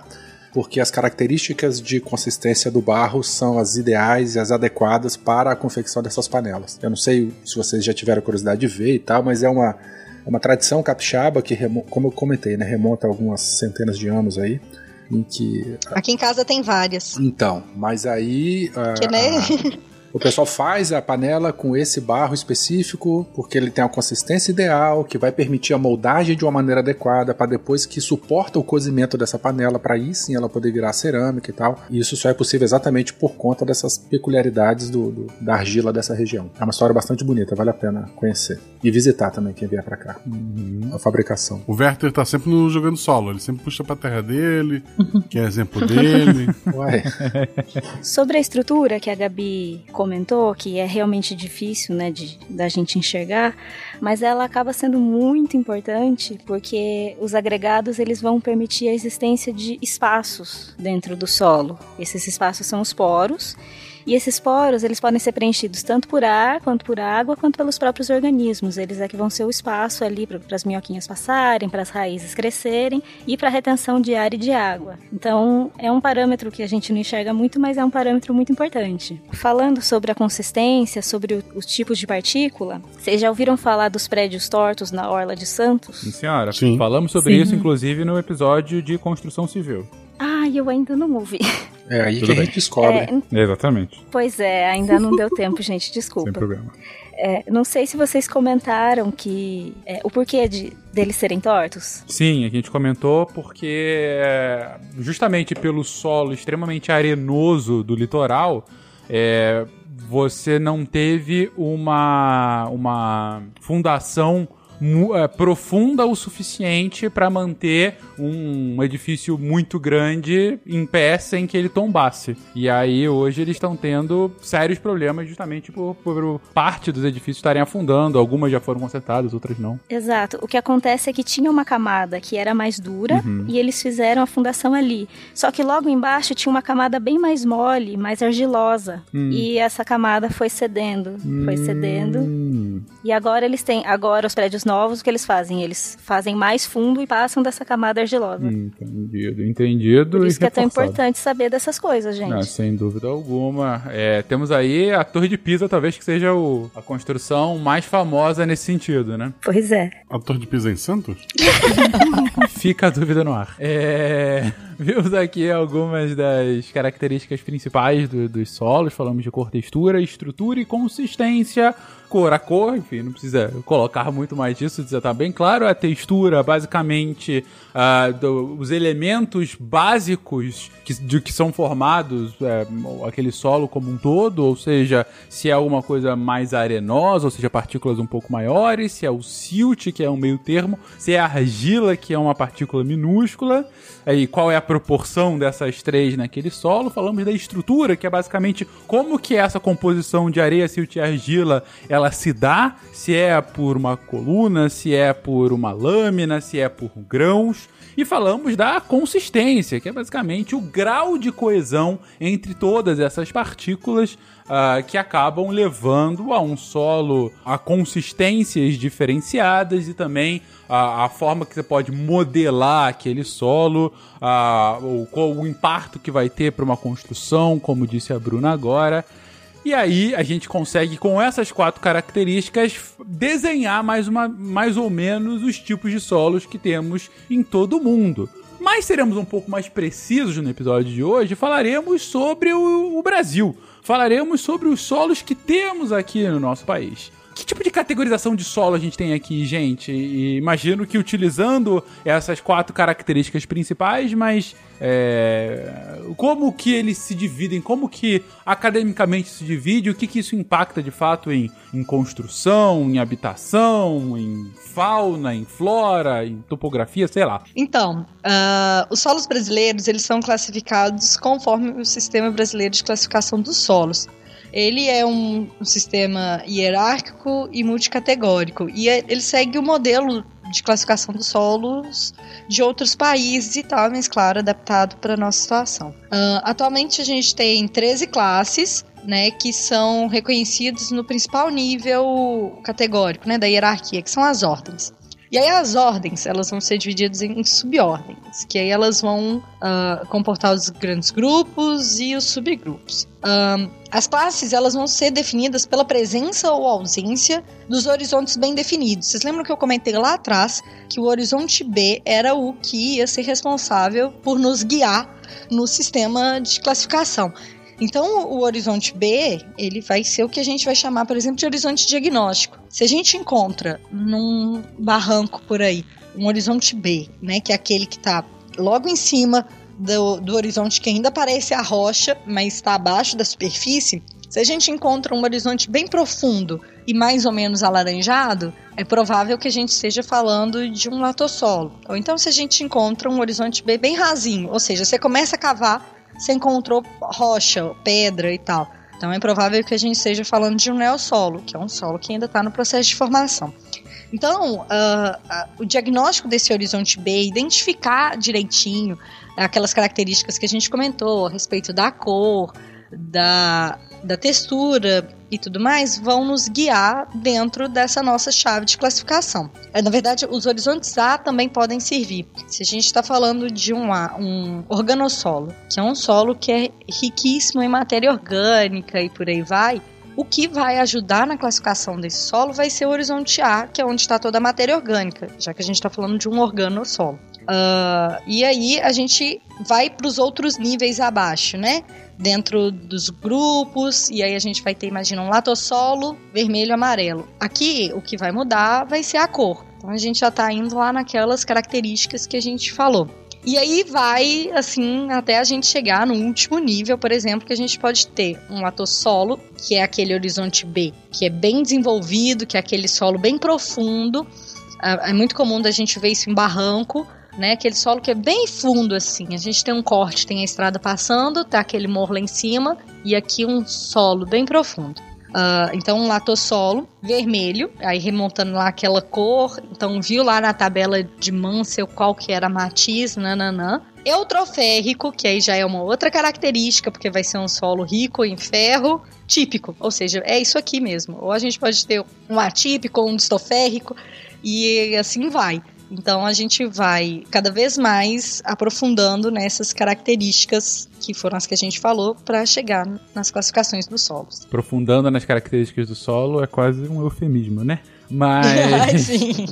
porque as características de consistência do barro são as ideais e as adequadas para a confecção dessas panelas. Eu não sei se vocês já tiveram curiosidade de ver e tal, mas é uma, uma tradição capixaba que, como eu comentei, né, remonta a algumas centenas de anos aí, em que... Aqui em casa tem várias. Então, mas aí... ah, Que, né? a- o pessoal faz a panela com esse barro específico, porque ele tem a consistência ideal, que vai permitir a moldagem de uma maneira adequada, para depois que suporta o cozimento dessa panela, para aí sim ela poder virar cerâmica e tal. E isso só é possível exatamente por conta dessas peculiaridades do, do- da argila dessa região. É uma história bastante bonita, vale a pena conhecer. E visitar também quem vier para cá. A fabricação. O Werther tá sempre no jogando solo, ele sempre puxa pra terra dele, que é exemplo dele. Uai. Sobre a estrutura que a Gabi comentou, que é realmente difícil, né, de, da gente enxergar, mas ela acaba sendo muito importante porque os agregados eles vão permitir a existência de espaços dentro do solo. Esses espaços são os poros. E esses poros, eles podem ser preenchidos tanto por ar, quanto por água, quanto pelos próprios organismos. Eles é que vão ser o espaço ali para as minhoquinhas passarem, para as raízes crescerem e para a retenção de ar e de água. Então, é um parâmetro que a gente não enxerga muito, mas é um parâmetro muito importante. Falando sobre a consistência, sobre o- os tipos de partícula, vocês já ouviram falar dos prédios tortos na Orla de Santos? Sim, senhora. Sim. Falamos sobre Sim. isso, inclusive, no episódio de construção civil. Ah, eu ainda não ouvi. É aí Tudo que a bem. gente descobre. É, Exatamente. pois é, ainda não deu tempo, gente, Sem desculpa. problema. É, não sei se vocês comentaram que é, o porquê de deles serem tortos. Sim, a gente comentou porque é, justamente pelo solo extremamente arenoso do litoral, é, você não teve uma, uma fundação é, profunda o suficiente para manter um edifício muito grande em pé sem que ele tombasse. E aí hoje eles estão tendo sérios problemas justamente por, por parte dos edifícios estarem afundando. Algumas já foram consertadas, outras não. Exato. O que acontece é que tinha uma camada que era mais dura e eles fizeram a fundação ali. Só que logo embaixo tinha uma camada bem mais mole, mais argilosa. E essa camada foi cedendo, foi cedendo. Hum. E agora eles têm, agora os prédios novos, o que eles fazem? Eles fazem mais fundo e passam dessa camada argilosa. Entendido, entendido. Por e isso que é tão reforçado. importante saber dessas coisas, gente. Ah, sem dúvida alguma. É, temos aí a Torre de Pisa, talvez que seja o- a construção mais famosa nesse sentido, né? Pois é. A Torre de Pisa em Santos? Fica a dúvida no ar. É, vimos aqui algumas das características principais do- dos solos. Falamos de cor, textura, estrutura e consistência. Cor a cor, enfim, não precisa colocar muito mais disso, já tá bem claro. A textura, basicamente, ah, do- os elementos básicos que, de que são formados é, aquele solo como um todo, ou seja, se é alguma coisa mais arenosa, ou seja, partículas um pouco maiores, se é o silt, que é um meio termo, se é argila, que é uma partícula minúscula, aí qual é a proporção dessas três naquele solo. Falamos da estrutura, que é basicamente como que essa composição de areia, silt e argila, ela se dá, se é por uma coluna, se é por uma lâmina, se é por grãos. E falamos da consistência, que é basicamente o grau de coesão entre todas essas partículas ah, que acabam levando a um solo a consistências diferenciadas e também a, a forma que você pode modelar aquele solo, ah, o, o impacto que vai ter para uma construção, como disse a Bruna agora. E aí a gente consegue, com essas quatro características, desenhar mais, uma, mais ou menos os tipos de solos que temos em todo o mundo. Mas seremos um pouco mais precisos no episódio de hoje, falaremos sobre o, o Brasil. Falaremos sobre os solos que temos aqui no nosso país. Que tipo de categorização de solo a gente tem aqui, gente? E imagino que utilizando essas quatro características principais, mas é, como que eles se dividem, como que academicamente se divide, o que, que isso impacta de fato em, em construção, em habitação, em fauna, em flora, em topografia, sei lá. Então, ah, os solos brasileiros eles são classificados conforme o sistema brasileiro de classificação dos solos. Ele é um, sistema hierárquico e multicategórico e é- ele segue o modelo de classificação dos solos de outros países e tal, mas claro, adaptado para nossa situação. Ah, atualmente a gente tem 13 classes, né, que são reconhecidos no principal nível categórico, né, da hierarquia, que são as ordens. E aí as ordens, elas vão ser divididas em subordens, que aí elas vão ah, comportar os grandes grupos e os subgrupos. Ahn, as classes, elas vão ser definidas pela presença ou ausência dos horizontes bem definidos. Vocês lembram que eu comentei lá atrás que o horizonte B era o que ia ser responsável por nos guiar no sistema de classificação. Então, o horizonte B, ele vai ser o que a gente vai chamar, por exemplo, de horizonte diagnóstico. Se a gente encontra num barranco por aí um horizonte B, né, que é aquele que está logo em cima do, do horizonte que ainda parece a rocha, mas está abaixo da superfície, se a gente encontra um horizonte bem profundo e mais ou menos alaranjado, é provável que a gente esteja falando de um latossolo. Ou então, se a gente encontra um horizonte B bem rasinho, ou seja, você começa a cavar, você encontrou rocha, pedra e tal. Então é provável que a gente esteja falando de um neossolo, que é um solo que ainda está no processo de formação. Então, ah, ah, o diagnóstico desse horizonte B, identificar direitinho aquelas características que a gente comentou a respeito da cor, da, da textura e tudo mais, vão nos guiar dentro dessa nossa chave de classificação. É, na verdade, os horizontes A também podem servir. Se a gente está falando de um, A, um organossolo, que é um solo que é riquíssimo em matéria orgânica e por aí vai, o que vai ajudar na classificação desse solo vai ser o horizonte A, que é onde está toda a matéria orgânica, já que a gente está falando de um organossolo. Uh, e aí a gente vai para os outros níveis abaixo, né? Dentro dos grupos, e aí a gente vai ter, imagina, um latossolo vermelho amarelo. Aqui, o que vai mudar vai ser a cor. Então a gente já está indo lá naquelas características que a gente falou. E aí vai, assim, até a gente chegar no último nível, por exemplo, que a gente pode ter um latossolo, que é aquele horizonte B, que é bem desenvolvido, que é aquele solo bem profundo, É muito comum da gente ver isso em barranco, né? Aquele solo que é bem fundo assim. A gente tem um corte, tem a estrada passando, tá aquele morro lá em cima e aqui um solo bem profundo. Uh, então, um latossolo vermelho, aí remontando lá aquela cor. Então, viu lá na tabela de Mansell qual que era a matiz, nananã. Eutroférrico, que aí já é uma outra característica, porque vai ser um solo rico em ferro, típico. Ou seja, é isso aqui mesmo. Ou a gente pode ter um atípico, um distoférrico, e assim vai. Então a gente vai cada vez mais aprofundando nessas características que foram as que a gente falou para chegar nas classificações dos solos. Aprofundando nas características do solo é quase um eufemismo, né? Mas. Sim.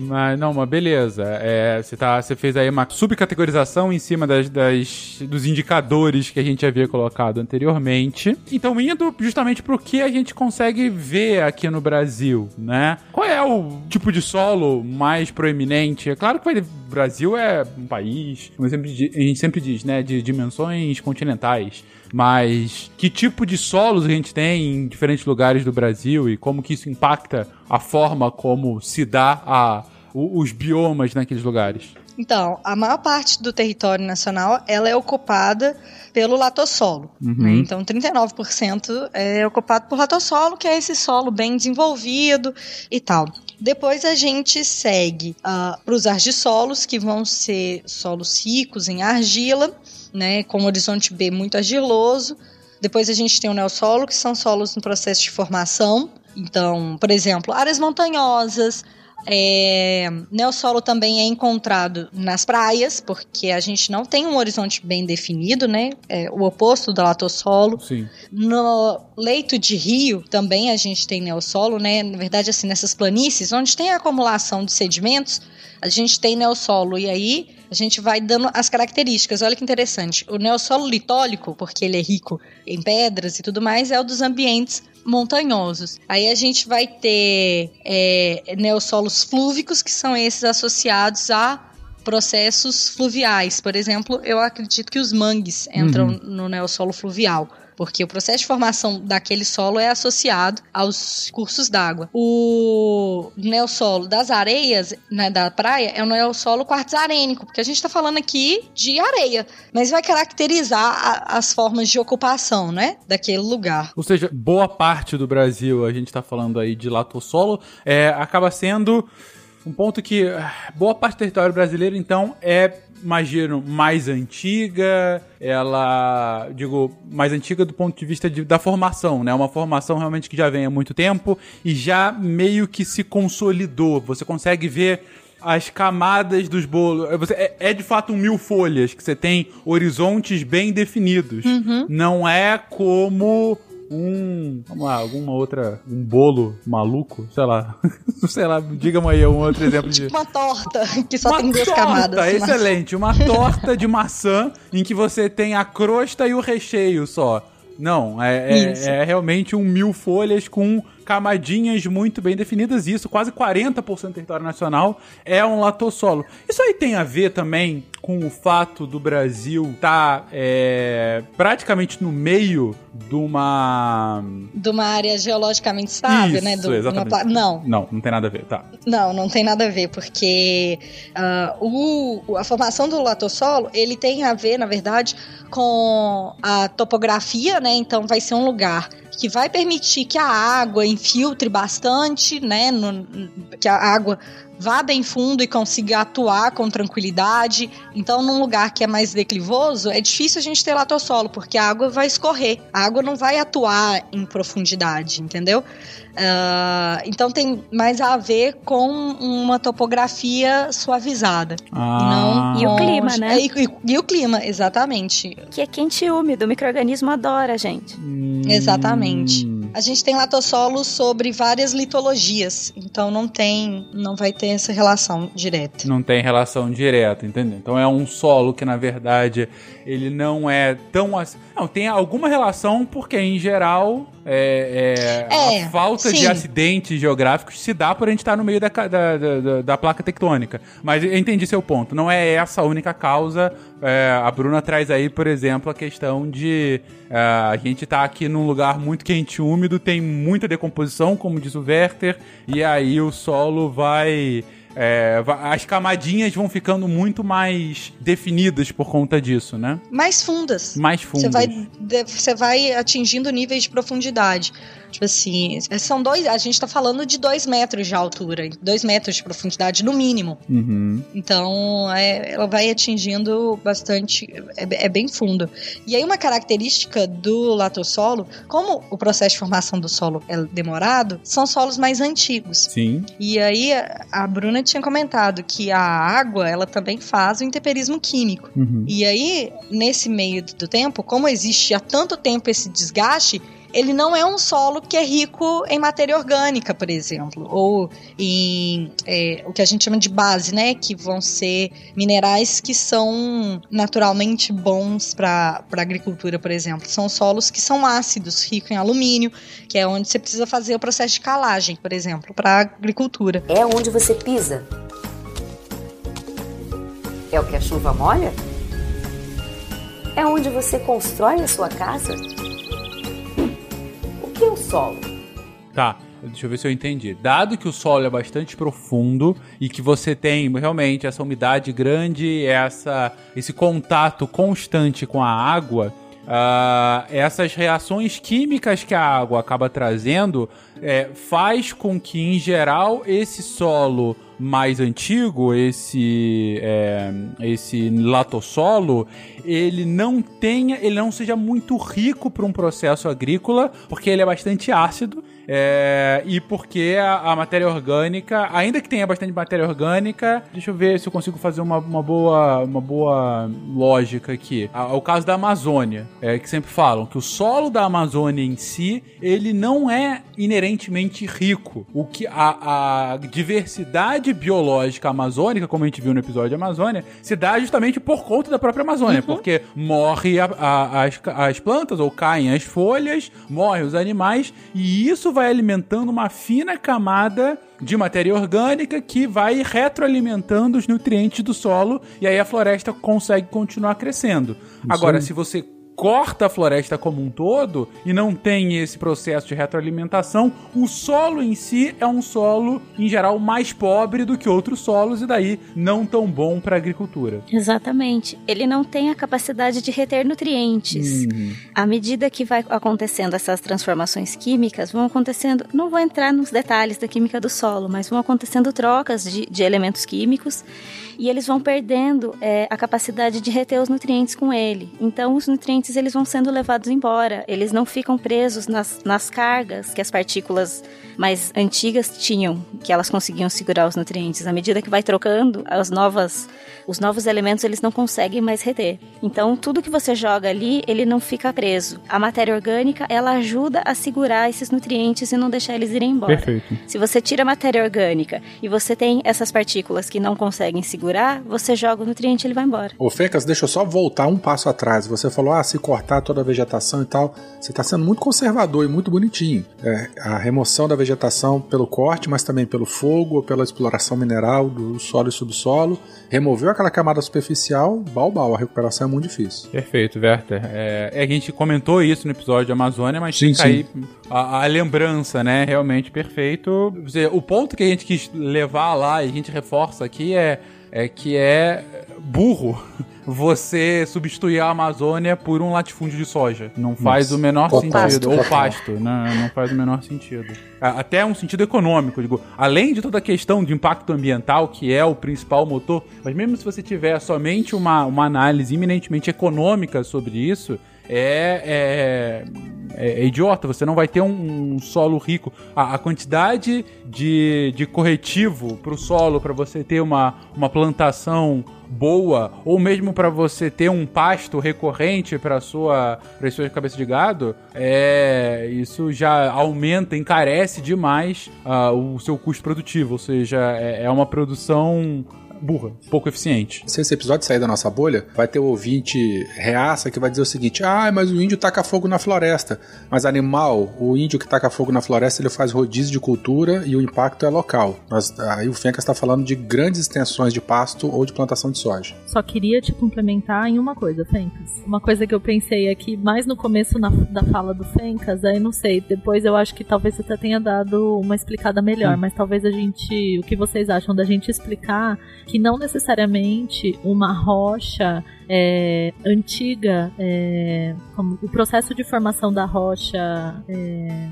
Mas não, mas beleza. É, você, tá, você fez aí uma subcategorização em cima das, das, dos indicadores que a gente havia colocado anteriormente. Então, indo justamente para o que a gente consegue ver aqui no Brasil, né? Qual é o tipo de solo mais proeminente? É claro que o Brasil é um país, como a gente sempre diz, né? De dimensões continentais. Mas que tipo de solos a gente tem em diferentes lugares do Brasil e como que isso impacta a forma como se dá a, os biomas naqueles lugares? Então, a maior parte do território nacional ela é ocupada pelo latossolo. Uhum. Né? Então, 39% é ocupado por latossolo, que é esse solo bem desenvolvido e tal. Depois a gente segue uh, para os argissolos, que vão ser solos ricos em argila, né, com horizonte B muito argiloso. Depois a gente tem o neossolo, que são solos no processo de formação. Então, por exemplo, áreas montanhosas, é, neossolo também é encontrado nas praias, porque a gente não tem um horizonte bem definido, né? É o oposto do latossolo. Sim. No leito de rio também a gente tem neossolo, né? Na verdade, assim, nessas planícies, onde tem a acumulação de sedimentos, a gente tem neossolo. E aí a gente vai dando as características. Olha que interessante. O neossolo litólico, porque ele é rico em pedras e tudo mais, é o dos ambientes montanhosos. Aí a gente vai ter é, neossolos flúvicos, que são esses associados a processos fluviais. Por exemplo, eu acredito que os mangues entram uhum. no neossolo fluvial porque o processo de formação daquele solo é associado aos cursos d'água. O neossolo das areias, né, da praia, é o neossolo quartzarênico, porque a gente está falando aqui de areia, mas vai caracterizar a, as formas de ocupação, né, daquele lugar. Ou seja, boa parte do Brasil, a gente está falando aí de latossolo, é, acaba sendo um ponto que ah, boa parte do território brasileiro, então, é imagino, mais antiga, ela, digo, mais antiga do ponto de vista de, da formação, né? Uma formação realmente que já vem há muito tempo e já meio que se consolidou. Você consegue ver as camadas dos bolos. É, é, de fato um mil folhas, que você tem horizontes bem definidos. Uhum. Não é como um. Vamos lá, alguma outra. Um bolo maluco, sei lá. sei lá, diga-me aí um outro exemplo de. Uma torta, que só uma tem duas torta, camadas. Excelente, uma torta de maçã em que você tem a crosta e o recheio só. Não, é, é, é, realmente um mil folhas com camadinhas muito bem definidas. Isso, quase 40% do território nacional é um latossolo. Isso aí tem a ver também com o fato do Brasil estar tá, é, praticamente no meio de uma. De uma área geologicamente estável, Isso, né? Do, exatamente. Uma... Não. Não, não tem nada a ver, tá. Não, não tem nada a ver, porque uh, o, a formação do latossolo, ele tem a ver, na verdade, com a topografia, né? Então vai ser um lugar que vai permitir que a água infiltre bastante, né? No, que a água vá bem fundo e consiga atuar com tranquilidade. Então, num lugar que é mais declivoso, é difícil a gente ter latossolo, porque a água vai escorrer. A água não vai atuar em profundidade, entendeu? Uh, então tem mais a ver com uma topografia suavizada. Ah. E, não e o clima, né? E, e, e, o clima, exatamente. Que é quente e úmido, o microorganismo adora, gente. Hum. Exatamente. A gente tem latossolo sobre várias litologias, então não tem, não vai ter essa relação direta. Não tem relação direta, entendeu? Então é um solo que na verdade ele não é tão assim. Não, tem alguma relação porque em geral é, é, é, a falta sim. de acidentes geográficos se dá por a gente estar no meio da, da, da, da, placa tectônica. Mas eu entendi seu ponto. Não é essa a única causa. É, a Bruna traz aí, por exemplo, a questão de é, a gente tá aqui num lugar muito quente e úmido, tem muita decomposição, como diz o Werther, e aí o solo vai é, as camadinhas vão ficando muito mais definidas por conta disso, né? Mais fundas. Mais fundas. Você vai, você vai atingindo níveis de profundidade. Tipo assim, são dois. A gente tá falando de dois metros de altura, dois metros de profundidade no mínimo. Uhum. Então, é, ela vai atingindo bastante. É, é bem fundo. E aí, uma característica do latossolo, como o processo de formação do solo é demorado, são solos mais antigos. Sim. E aí, a- a Bruna tinha comentado que a água, ela também faz o intemperismo químico. Uhum. E aí, nesse meio do tempo, como existe há tanto tempo esse desgaste, ele não é um solo que é rico em matéria orgânica, por exemplo, ou em é, o que a gente chama de base, né? Que vão ser minerais que são naturalmente bons para a agricultura, por exemplo. São solos que são ácidos, ricos em alumínio, que é onde você precisa fazer o processo de calagem, por exemplo, para a agricultura. É onde você pisa. É o que a chuva molha? É onde você constrói a sua casa? Que é o solo? Tá. Deixa eu ver se eu entendi. Dado que o solo é bastante profundo e que você tem realmente essa umidade grande, essa, esse contato constante com a água, ah, essas reações químicas que a água acaba trazendo é, faz com que, em geral, esse solo mais antigo, esse é, esse latossolo, ele não tenha, ele não seja muito rico para um processo agrícola, porque ele é bastante ácido. É, e porque a, a matéria orgânica, ainda que tenha bastante matéria orgânica, deixa eu ver se eu consigo fazer uma, uma boa, uma boa lógica aqui. A- o caso da Amazônia, é, que sempre falam que o solo da Amazônia em si, ele não é inerentemente rico. O que a, a diversidade biológica amazônica, como a gente viu no episódio da Amazônia, se dá justamente por conta da própria Amazônia, porque morre as, as plantas ou caem as folhas, morrem os animais e isso vai alimentando uma fina camada de matéria orgânica que vai retroalimentando os nutrientes do solo e aí a floresta consegue continuar crescendo. Agora, se você corta a floresta como um todo e não tem esse processo de retroalimentação, o solo em si é um solo, em geral, mais pobre do que outros solos e daí não tão bom para agricultura. Exatamente. Ele não tem a capacidade de reter nutrientes. À medida que vai acontecendo essas transformações químicas, vão acontecendo. Não vou entrar nos detalhes da química do solo, mas vão acontecendo trocas de, de elementos químicos e eles vão perdendo é, a capacidade de reter os nutrientes com ele. Então, os nutrientes eles vão sendo levados embora. Eles não ficam presos nas, nas cargas que as partículas mais antigas tinham, que elas conseguiam segurar os nutrientes. À medida que vai trocando, as novas, os novos elementos eles não conseguem mais reter. Então, tudo que você joga ali, ele não fica preso. A matéria orgânica, ela ajuda a segurar esses nutrientes e não deixar eles irem embora. Perfeito. Se você tira a matéria orgânica e você tem essas partículas que não conseguem segurar, você joga o nutriente e ele vai embora. Ô, Fecas, deixa eu só voltar um passo atrás. Você falou, ah, se cortar toda a vegetação e tal. Você está sendo muito conservador e muito bonitinho. É, a remoção da vegetação pelo corte, mas também pelo fogo ou pela exploração mineral do solo e subsolo. Removeu aquela camada superficial, balbal, a recuperação é muito difícil. Perfeito, Werther. É, é, a gente comentou isso no episódio da Amazônia, mas Sim, fica sim. aí a, a lembrança, né? Realmente perfeito. Dizer, O ponto que a gente quis levar lá e a gente reforça aqui é, é que é burro você substituir a Amazônia por um latifúndio de soja. Não faz Nossa. o menor Ou sentido. pasto. Ou pasto, né? Não faz o menor sentido. Até um sentido econômico, digo. Além de toda a questão de impacto ambiental, que é o principal motor, mas mesmo se você tiver somente uma, uma análise eminentemente econômica sobre isso, é, é, é- é idiota. Você não vai ter um, um solo rico. A, a quantidade de, de corretivo para o solo, para você ter uma, uma plantação boa, ou mesmo para você ter um pasto recorrente para sua para sua cabeça de gado, é isso já aumenta, encarece demais ah, o seu custo produtivo, ou seja, é, é uma produção burra, pouco eficiente. Se esse episódio sair da nossa bolha, vai ter o ouvinte reaça que vai dizer o seguinte: ah, mas o índio taca fogo na floresta. Mas animal, o índio que taca fogo na floresta, ele faz rodízio de cultura e o impacto é local. Mas, aí o Fencas está falando de grandes extensões de pasto ou de plantação de soja. Só queria te complementar em uma coisa, Fencas. Uma coisa que eu pensei aqui mais no começo na, da fala do Fencas, aí não sei, depois eu acho que talvez você tenha dado uma explicada melhor, mas talvez a gente, o que vocês acham da gente explicar que não necessariamente uma rocha é, antiga, é, como o processo de formação da rocha é,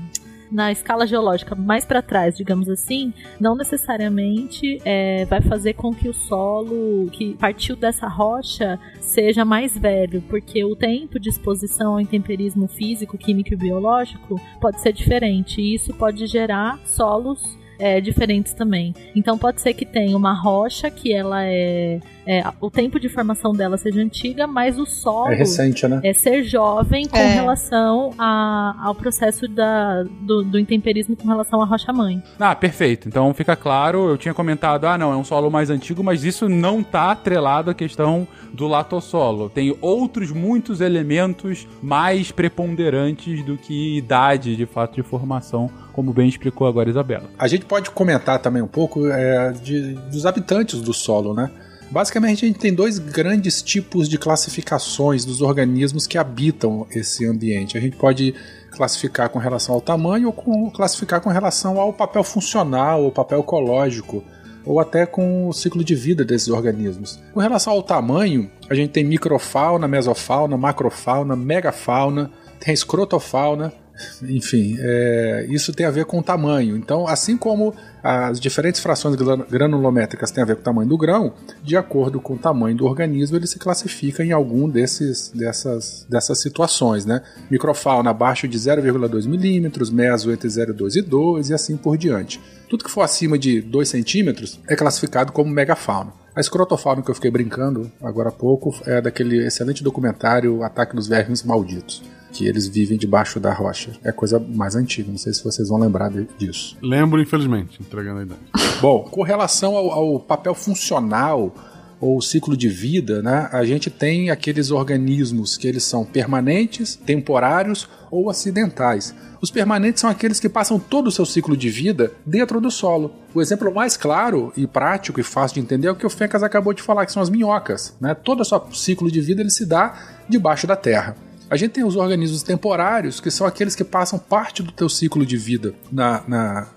na escala geológica mais para trás, digamos assim, não necessariamente é, vai fazer com que o solo que partiu dessa rocha seja mais velho, porque o tempo de exposição ao intemperismo físico, químico e biológico pode ser diferente, e isso pode gerar solos é, diferentes também. Então pode ser que tenha uma rocha que ela é, é, o tempo de formação dela seja antiga, mas o solo É recente, né? é ser jovem com É. relação a- ao processo da, do, do intemperismo com relação à rocha mãe. Ah, perfeito. Então fica claro, eu tinha comentado, ah não, é um solo mais antigo, mas isso não tá atrelado à questão do latossolo. Tem outros muitos elementos mais preponderantes do que idade de fato de formação, como bem explicou agora a Isabela. A gente pode comentar também um pouco é, de- dos habitantes do solo, né? Basicamente, a gente tem dois grandes tipos de classificações dos organismos que habitam esse ambiente. A gente pode classificar com relação ao tamanho ou com- classificar com relação ao papel funcional, ou papel ecológico, ou até com o ciclo de vida desses organismos. Com relação ao tamanho, a gente tem microfauna, mesofauna, macrofauna, megafauna, tem escrotofauna, enfim, é, isso tem a ver com o tamanho. Então, assim como as diferentes frações gran- granulométricas têm a ver com o tamanho do grão, de acordo com o tamanho do organismo, ele se classifica em algum desses, dessas, dessas situações. Né? Microfauna abaixo de 0,2 milímetros, meso entre 0,2 e 2 e assim por diante. Tudo que for acima de 2 centímetros é classificado como megafauna. A escrotofauna que eu fiquei brincando agora há pouco é daquele excelente documentário Ataque dos Vermes Malditos, que eles vivem debaixo da rocha. É coisa mais antiga, não sei se vocês vão lembrar de- disso. Lembro, infelizmente, entregando a idade. Bom, com relação ao, ao papel funcional ou ciclo de vida, né, a gente tem aqueles organismos que eles são permanentes, temporários ou acidentais. Os permanentes são aqueles que passam todo o seu ciclo de vida dentro do solo. O exemplo mais claro e prático e fácil de entender é o que o Fencas acabou de falar, que são as minhocas. Né? Todo o seu ciclo de vida ele se dá debaixo da terra. A gente tem os organismos temporários, que são aqueles que passam parte do teu ciclo de vida na, na-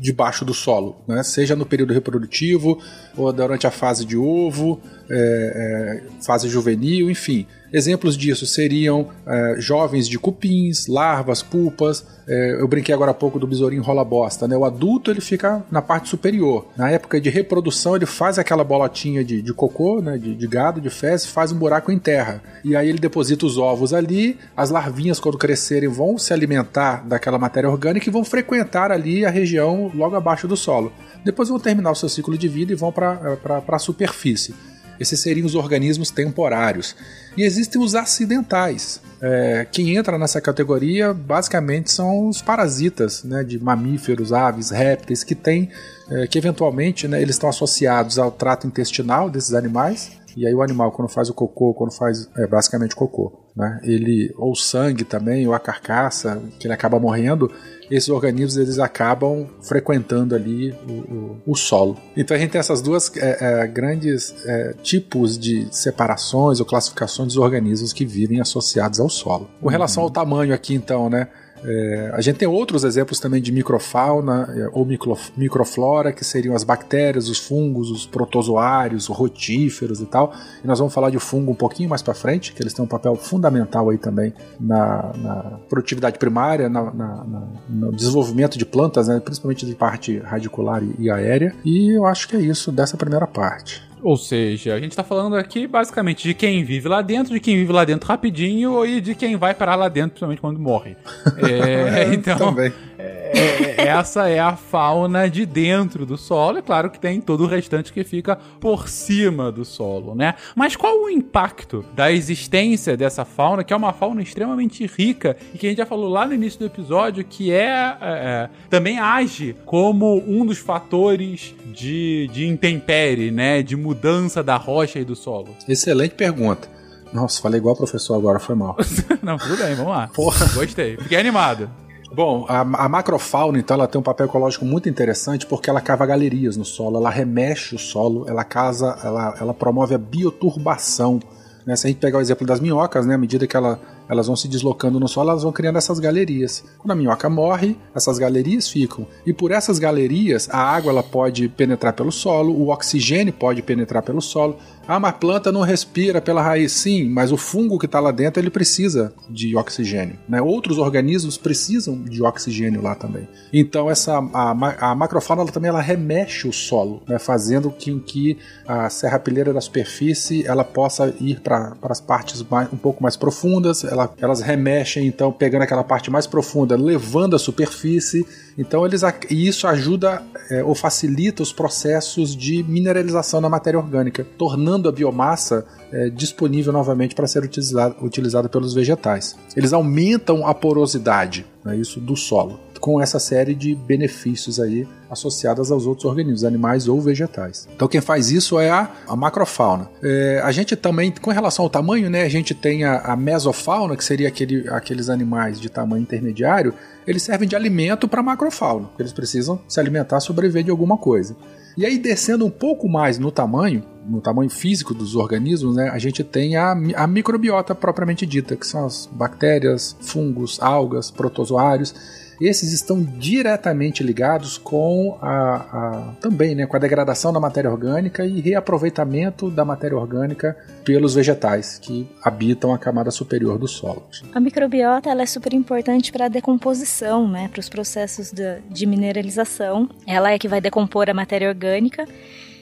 debaixo do solo, né? seja no período reprodutivo ou durante a fase de ovo, é, é, fase juvenil, enfim. Exemplos disso seriam é, jovens de cupins, larvas, pupas. É, eu brinquei agora há pouco do besourinho rola bosta, né? O adulto ele fica na parte superior. Na época de reprodução ele faz aquela bolotinha de, de cocô, né? De, de gado, de fezes, faz um buraco em terra. E aí ele deposita os ovos ali. As larvinhas quando crescerem vão se alimentar daquela matéria orgânica e vão frequentar ali a região logo abaixo do solo. Depois vão terminar o seu ciclo de vida e vão para a superfície. Esses seriam os organismos temporários. E existem os acidentais. É, quem entra nessa categoria basicamente são os parasitas né, de mamíferos, aves, répteis, que tem, é, que eventualmente né, eles estão associados ao trato intestinal desses animais. E aí o animal, quando faz o cocô, quando faz é, basicamente cocô, né, ele ou sangue também, ou a carcaça, que ele acaba morrendo, esses organismos eles acabam frequentando ali o, o- o solo. Então a gente tem essas duas é, é, grandes é, tipos de separações ou classificações dos organismos que vivem associados ao solo. Com relação ao tamanho aqui, então, né? É, a gente tem outros exemplos também de microfauna é, ou micro- microflora, que seriam as bactérias, os fungos, os protozoários, os rotíferos e tal. E nós vamos falar de fungo um pouquinho mais para frente, que eles têm um papel fundamental aí também na, na produtividade primária, na- na- no desenvolvimento de plantas, né, principalmente de parte radicular e, e aérea. E eu acho que é isso dessa primeira parte. Ou seja, a gente tá falando aqui basicamente de quem vive lá dentro, de quem vive lá dentro rapidinho e de quem vai parar lá dentro, principalmente quando morre. É, então, Também. É, é, essa é a fauna de dentro do solo. É claro que tem todo o restante que fica por cima do solo, né? Mas qual o impacto da existência dessa fauna, que é uma fauna extremamente rica e que a gente já falou lá no início do episódio, que é, é, é também age como um dos fatores de, de intempérie, né? De mudança da rocha e do solo? Excelente pergunta. Nossa, falei igual o professor agora, foi mal. Não, tudo bem, vamos lá. Porra. Gostei. Fiquei animado. Bom, a, a, macrofauna, então, ela tem um papel ecológico muito interessante porque ela cava galerias no solo, ela remexe o solo, ela casa, ela, ela promove a bioturbação. Né? Se a gente pegar o exemplo das minhocas, né, à medida que ela elas vão se deslocando no solo, elas vão criando essas galerias. Quando a minhoca morre, essas galerias ficam. E por essas galerias, a água ela pode penetrar pelo solo, o oxigênio pode penetrar pelo solo. Ah, mas planta não respira pela raiz. Sim, mas o fungo que está lá dentro ele precisa de oxigênio. Né? Outros organismos precisam de oxigênio lá também. Então essa a, a macrofauna ela também ela remexe o solo, né? fazendo com que a serrapilheira da superfície ela possa ir para as partes mais, um pouco mais profundas ela, elas remexem, então, pegando aquela parte mais profunda, levando a superfície. Então, eles, e isso ajuda é, ou facilita os processos de mineralização da matéria orgânica, tornando a biomassa é, disponível novamente para ser utilizada, pelos vegetais. Eles aumentam a porosidade, né, isso do solo com essa série de benefícios aí associadas aos outros organismos, animais ou vegetais. Então quem faz isso é a, a macrofauna. É, a gente também, com relação ao tamanho, né, a gente tem a, a mesofauna, que seria aquele, aqueles animais de tamanho intermediário, eles servem de alimento para a macrofauna, eles precisam se alimentar, sobreviver de alguma coisa. E aí, descendo um pouco mais no tamanho, no tamanho físico dos organismos, né, a gente tem a, a microbiota propriamente dita, que são as bactérias, fungos, algas, protozoários esses estão diretamente ligados com a, a, também né, com a degradação da matéria orgânica e reaproveitamento da matéria orgânica pelos vegetais que habitam a camada superior do solo. A microbiota ela é super importante para a decomposição, né, para os processos de, de mineralização. Ela é que vai decompor a matéria orgânica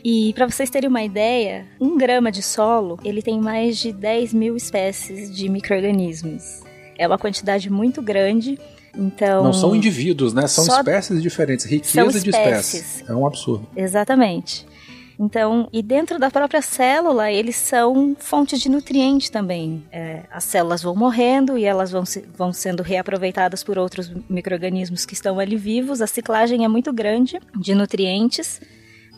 e para vocês terem uma ideia, um grama de solo ele tem mais de 10 mil espécies de micro-organismos. É uma quantidade muito grande então, não são indivíduos, né? São espécies diferentes, riqueza de espécies. É um absurdo. Exatamente. Então, e dentro da própria célula, eles são fontes de nutriente também. É, as células vão morrendo e elas vão, se, vão sendo reaproveitadas por outros micro-organismos que estão ali vivos. A ciclagem é muito grande de nutrientes.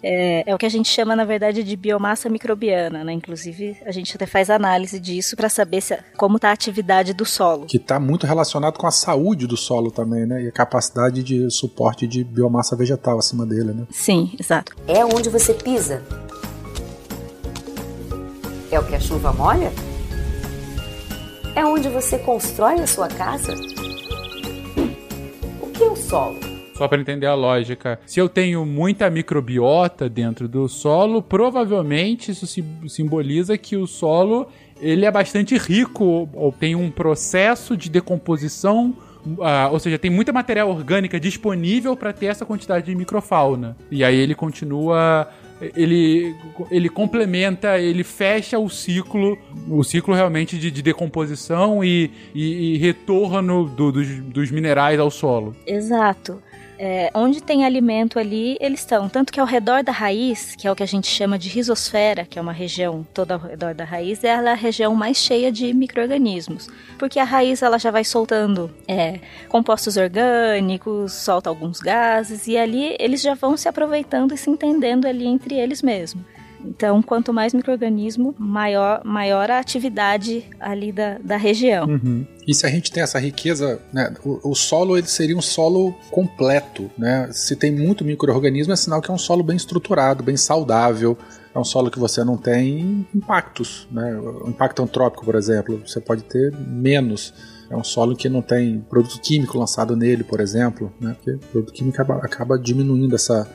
É, é, o que a gente chama, na verdade, de biomassa microbiana, né? Inclusive, a gente até faz análise disso para saber se, como está a atividade do solo. Que está muito relacionado com a saúde do solo também, né? E a capacidade de suporte de biomassa vegetal acima dele, né? Sim, exato. É onde você pisa. É o que a chuva molha? É onde você constrói a sua casa? O que é o solo? Só para entender a lógica. Se eu tenho muita microbiota dentro do solo, provavelmente isso simboliza que o solo ele é bastante rico ou tem um processo de decomposição Uh, ou seja, tem muita matéria orgânica disponível para ter essa quantidade de microfauna. E aí ele continua. Ele, ele complementa, ele fecha o ciclo, o ciclo realmente de, de decomposição e, e, e retorno do, dos, dos minerais ao solo. Exato é, onde tem alimento ali, eles estão. Tanto que ao redor da raiz, que é o que a gente chama de risosfera, que é uma região toda ao redor da raiz, ela é a região mais cheia de micro-organismos. Porque a raiz ela já vai soltando é, compostos orgânicos, solta alguns gases, e ali eles já vão se aproveitando e se entendendo ali entre eles mesmos. Então, quanto mais microorganismo, maior, maior a atividade ali da, da região. Uhum. E se a gente tem essa riqueza, né, o, o, solo ele seria um solo completo, né? Se tem muito microorganismo, é sinal que é um solo bem estruturado, bem saudável. É um solo que você não tem impactos, né? O impacto antrópico, por exemplo, você pode ter menos. É um solo que não tem produto químico lançado nele, por exemplo, né? Porque produto químico acaba, acaba diminuindo essa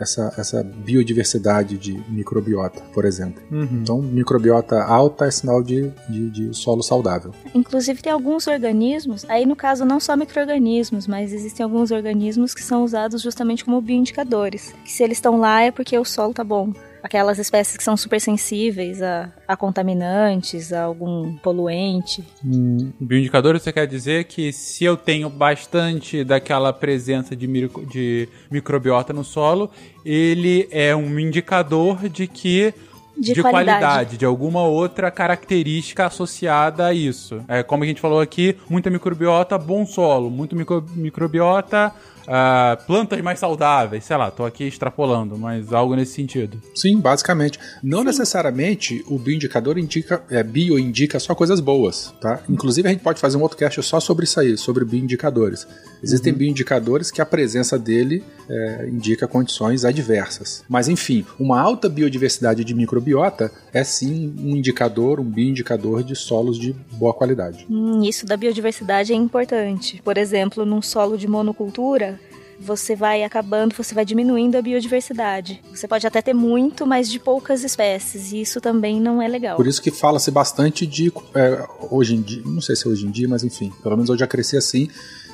essa, essa biodiversidade de microbiota, por exemplo. Uhum. Então, microbiota alta é sinal de, de, de, solo saudável. Inclusive, tem alguns organismos, aí no caso não só microorganismos, mas existem alguns organismos que são usados justamente como bioindicadores. Que se eles estão lá é porque o solo tá bom. Aquelas espécies que são super sensíveis a, a contaminantes, a algum poluente. Hum, bioindicador, você quer dizer que se eu tenho bastante daquela presença de, micro, de microbiota no solo, ele é um indicador de que De de qualidade. qualidade, de alguma outra característica associada a isso. É, como a gente falou aqui, muita microbiota, bom solo. Muito micro- microbiota, ah, plantas mais saudáveis. Sei lá, tô aqui extrapolando, mas algo nesse sentido. Sim, basicamente. Não necessariamente o bioindicador indica, é, bio indica só coisas boas, tá? Inclusive a gente pode fazer um outro cast só sobre isso aí, sobre bioindicadores. Existem bioindicadores que a presença dele é, indica condições adversas. Mas enfim, uma alta biodiversidade de microbiota é sim um indicador, um bioindicador de solos de boa qualidade. Hum, isso da biodiversidade é importante. Por exemplo, num solo de monocultura, você vai acabando, você vai diminuindo a biodiversidade. Você pode até ter muito, mas de poucas espécies, e isso também não é legal. Por isso que fala-se bastante de é, hoje em dia, não sei se é hoje em dia, mas enfim, pelo menos eu já cresci assim,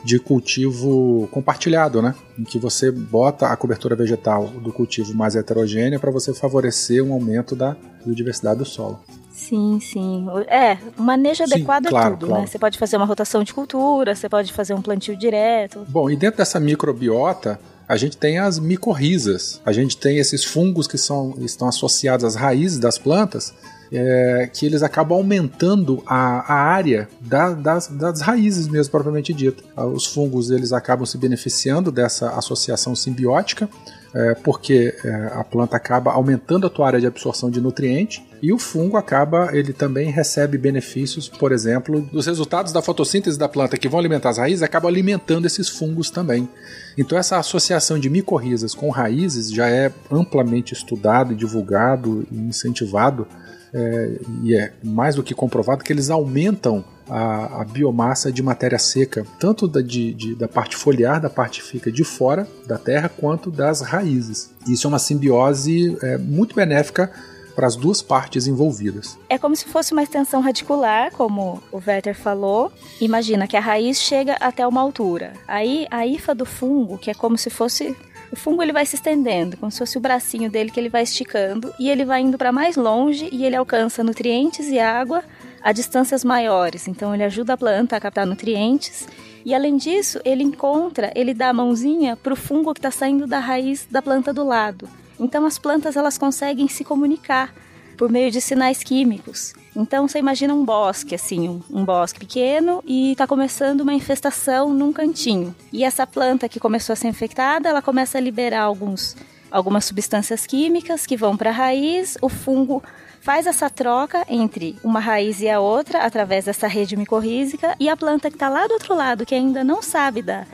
de cultivo compartilhado, né? Em que você bota a cobertura vegetal do cultivo mais heterogênea para você favorecer um aumento da biodiversidade do solo. Sim, sim. É, o manejo Sim, adequado claro, é tudo, claro. né? Você pode fazer uma rotação de cultura, você pode fazer um plantio direto. Bom, e dentro dessa microbiota, a gente tem as micorrizas. A gente tem esses fungos que são, estão associados às raízes das plantas, é, que eles acabam aumentando a, a área da- das, das raízes mesmo, propriamente dita. Ah, Os fungos eles acabam se beneficiando dessa associação simbiótica, é, porque é, a planta acaba aumentando a tua área de absorção de nutriente e o fungo acaba, ele também recebe benefícios, por exemplo, dos resultados da fotossíntese da planta que vão alimentar as raízes, acaba alimentando esses fungos também. Então essa associação de micorrizas com raízes já é amplamente estudado, divulgado e incentivado é, e é mais do que comprovado que eles aumentam a, a biomassa de matéria seca, tanto da, de- de- da parte foliar, da parte que fica de fora da terra, quanto das raízes. Isso é uma simbiose é, muito benéfica para as duas partes envolvidas. É como se fosse uma extensão radicular, como o Werther falou. Imagina que a raiz chega até uma altura. Aí a hifa do fungo, que é como se fosse o fungo ele vai se estendendo, como se fosse o bracinho dele que ele vai esticando e ele vai indo para mais longe e ele alcança nutrientes e água a distâncias maiores. Então ele ajuda a planta a captar nutrientes e além disso ele encontra, ele dá a mãozinha para o fungo que está saindo da raiz da planta do lado. Então as plantas elas conseguem se comunicar por meio de sinais químicos. Então você imagina um bosque, assim, um, um bosque pequeno e está começando uma infestação num cantinho. E essa planta que começou a ser infectada, ela começa a liberar alguns, algumas substâncias químicas que vão para a raiz, o fungo faz essa troca entre uma raiz e a outra através dessa rede micorrízica e a planta que está lá do outro lado, que ainda não sabe da,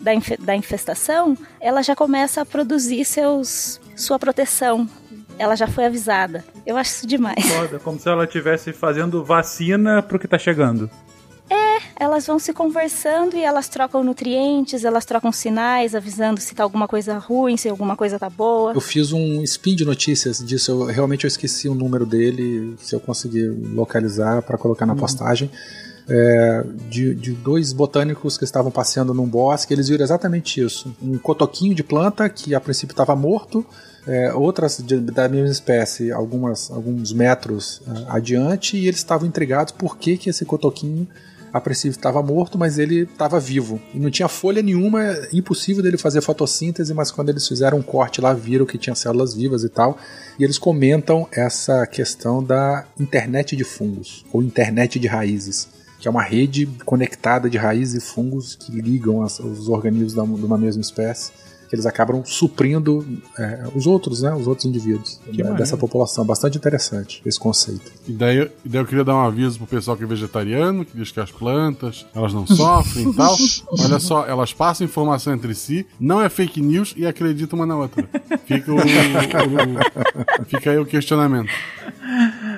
da, infe- da infestação, ela já começa a produzir seus, sua proteção. Ela já foi avisada. Eu acho isso demais. Foda, como se ela estivesse fazendo vacina pro que tá chegando. Elas vão se conversando e elas trocam nutrientes, elas trocam sinais, avisando se tá alguma coisa ruim, se alguma coisa tá boa. Eu fiz um spin de notícias disso, eu realmente eu esqueci o número dele, se eu conseguir localizar para colocar na postagem. É, de, de dois botânicos que estavam passeando num bosque, eles viram exatamente isso. Um cotoquinho de planta que a princípio estava morto, é, outras de- da mesma espécie, algumas, alguns metros ah, adiante, e eles estavam intrigados por que, que esse cotoquinho a princípio estava morto, mas ele estava vivo. E não tinha folha nenhuma, é impossível dele fazer fotossíntese, mas quando eles fizeram um corte lá, viram que tinha células vivas e tal. E eles comentam essa questão da internet de fungos, ou internet de raízes, que é uma rede conectada de raízes e fungos que ligam as- os organismos de uma mesma espécie. Que eles acabam suprindo é, os outros, né? Os outros indivíduos Que né, dessa população. Bastante interessante esse conceito. E daí, e daí eu queria dar um aviso pro pessoal que é vegetariano, que diz que as plantas, elas não sofrem e tal. Olha só, elas passam informação entre si, não é fake news e acreditam uma na outra. Fica, o, o- fica aí o questionamento.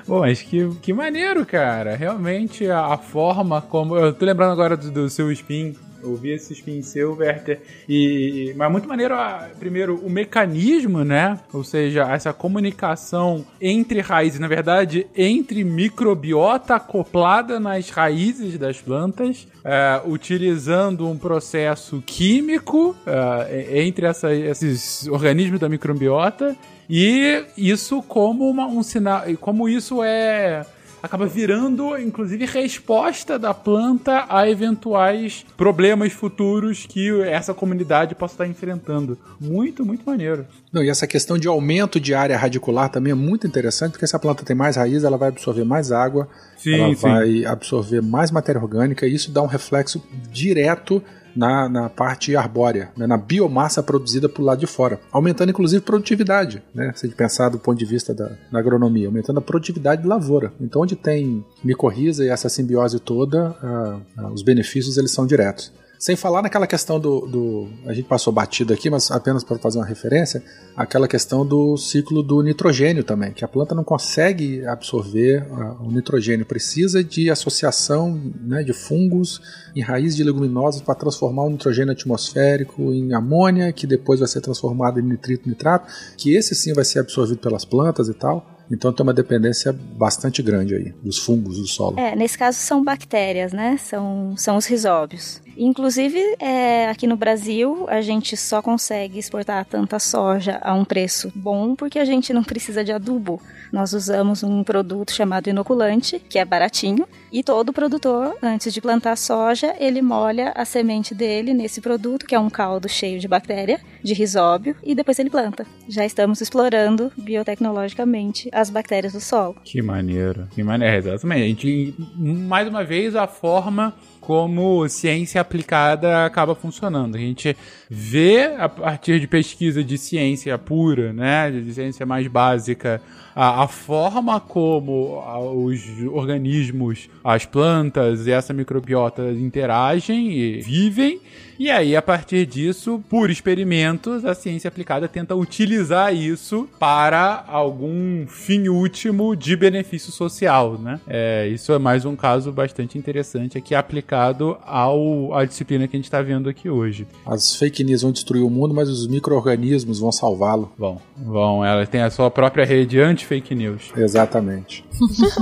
Bom, mas que, que maneiro, cara. Realmente a, a forma como. Eu tô lembrando agora do, do seu spin. Eu vi esse spin seu, Werther. E, mas muito maneiro, primeiro, o mecanismo, né? Ou seja, essa comunicação entre raízes, na verdade, entre microbiota acoplada nas raízes das plantas, é, utilizando um processo químico é, entre essa- esses organismos da microbiota E isso como uma, um sinal, como isso é acaba virando, inclusive, resposta da planta a eventuais problemas futuros que essa comunidade possa estar enfrentando. Muito, muito maneiro. Não, e essa questão de aumento de área radicular também é muito interessante, porque se a planta tem mais raiz, ela vai absorver mais água, Sim, ela sim. vai absorver mais matéria orgânica, e isso dá um reflexo direto na, na parte arbórea, né, na biomassa produzida por lado de fora, aumentando inclusive produtividade, né, se a gente pensar do ponto de vista da, da agronomia, aumentando a produtividade de lavoura. Então, onde tem micorriza e essa simbiose toda, ah, ah, os benefícios eles são diretos. Sem falar naquela questão do, do- A gente passou batido aqui, mas apenas para fazer uma referência, aquela questão do ciclo do nitrogênio também, que a planta não consegue absorver ah, o nitrogênio, precisa de associação né, de fungos em raiz de leguminosas para transformar o nitrogênio atmosférico em amônia, que depois vai ser transformado em nitrito nitrato, que esse sim vai ser absorvido pelas plantas e tal. Então tem uma dependência bastante grande aí dos fungos do solo. É, nesse caso são bactérias, né? São, são os risóbios. Inclusive, é, aqui no Brasil, a gente só consegue exportar tanta soja a um preço bom porque a gente não precisa de adubo. Nós usamos um produto chamado inoculante, que é baratinho, e todo produtor, antes de plantar soja, ele molha a semente dele nesse produto, que é um caldo cheio de bactéria, de risóbio, e depois ele planta. Já estamos explorando biotecnologicamente as bactérias do solo. Que maneiro. Que maneiro, é, exatamente. Mais uma vez, a forma como ciência aplicada acaba funcionando. A gente vê, a partir de pesquisa de ciência pura, né, de ciência mais básica, a, a forma como a- os organismos, as plantas e essa microbiota interagem e vivem, e aí, a partir disso, por experimentos, a ciência aplicada tenta utilizar isso para algum fim último de benefício social, né? É, isso é mais um caso bastante interessante aqui aplicado ao, à disciplina que a gente está vendo aqui hoje. As fake news vão destruir o mundo, mas os micro-organismos vão salvá-lo. Bom, bom, ela tem a sua própria rede anti-fake news. Exatamente.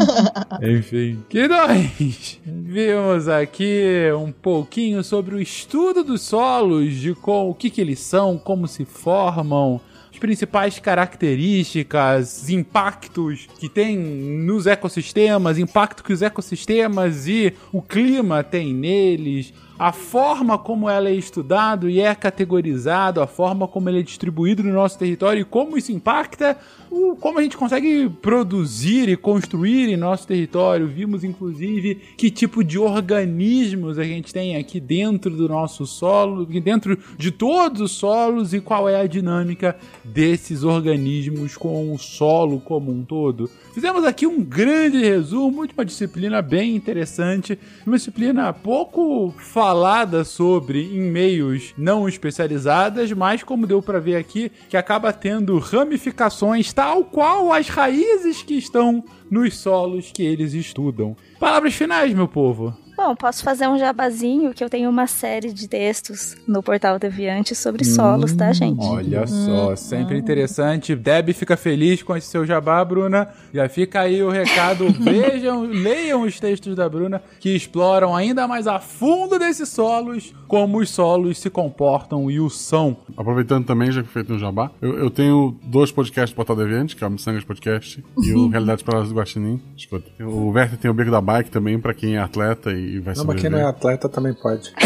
Enfim, que nós vimos aqui um pouquinho sobre o estudo dos solos, de com, o que, que eles são, como se formam, as principais características, impactos que tem nos ecossistemas, impacto que os ecossistemas e o clima têm neles, a forma como ela é estudado e é categorizado, a forma como ele é distribuído no nosso território e como isso impacta o, como a gente consegue produzir e construir em nosso território. Vimos, inclusive, que tipo de organismos a gente tem aqui dentro do nosso solo, dentro de todos os solos e qual é a dinâmica desses organismos com o solo como um todo. Fizemos aqui um grande resumo de uma disciplina bem interessante, uma disciplina pouco falada sobre em meios não especializadas, mas como deu para ver aqui, que acaba tendo ramificações tal qual as raízes que estão nos solos que eles estudam. Palavras finais, meu povo. Bom, posso fazer um jabazinho que eu tenho uma série de textos no portal Deviante sobre solos, tá, gente? Olha só, sempre interessante. Deb fica feliz com esse seu jabá, Bruna. Já fica aí o recado. Vejam, leiam os textos da Bruna que exploram ainda mais a fundo desses solos, como os solos se comportam e o são. Aproveitando também, já que feito um jabá, eu, eu tenho dois podcasts do Portal Deviante, que é o Missangas Podcast e o Realidades Paradas do Guaxinim. Escuta. O Werther tem o Beco da Bike também, pra quem é atleta e vai Não, mas quem não é atleta também pode.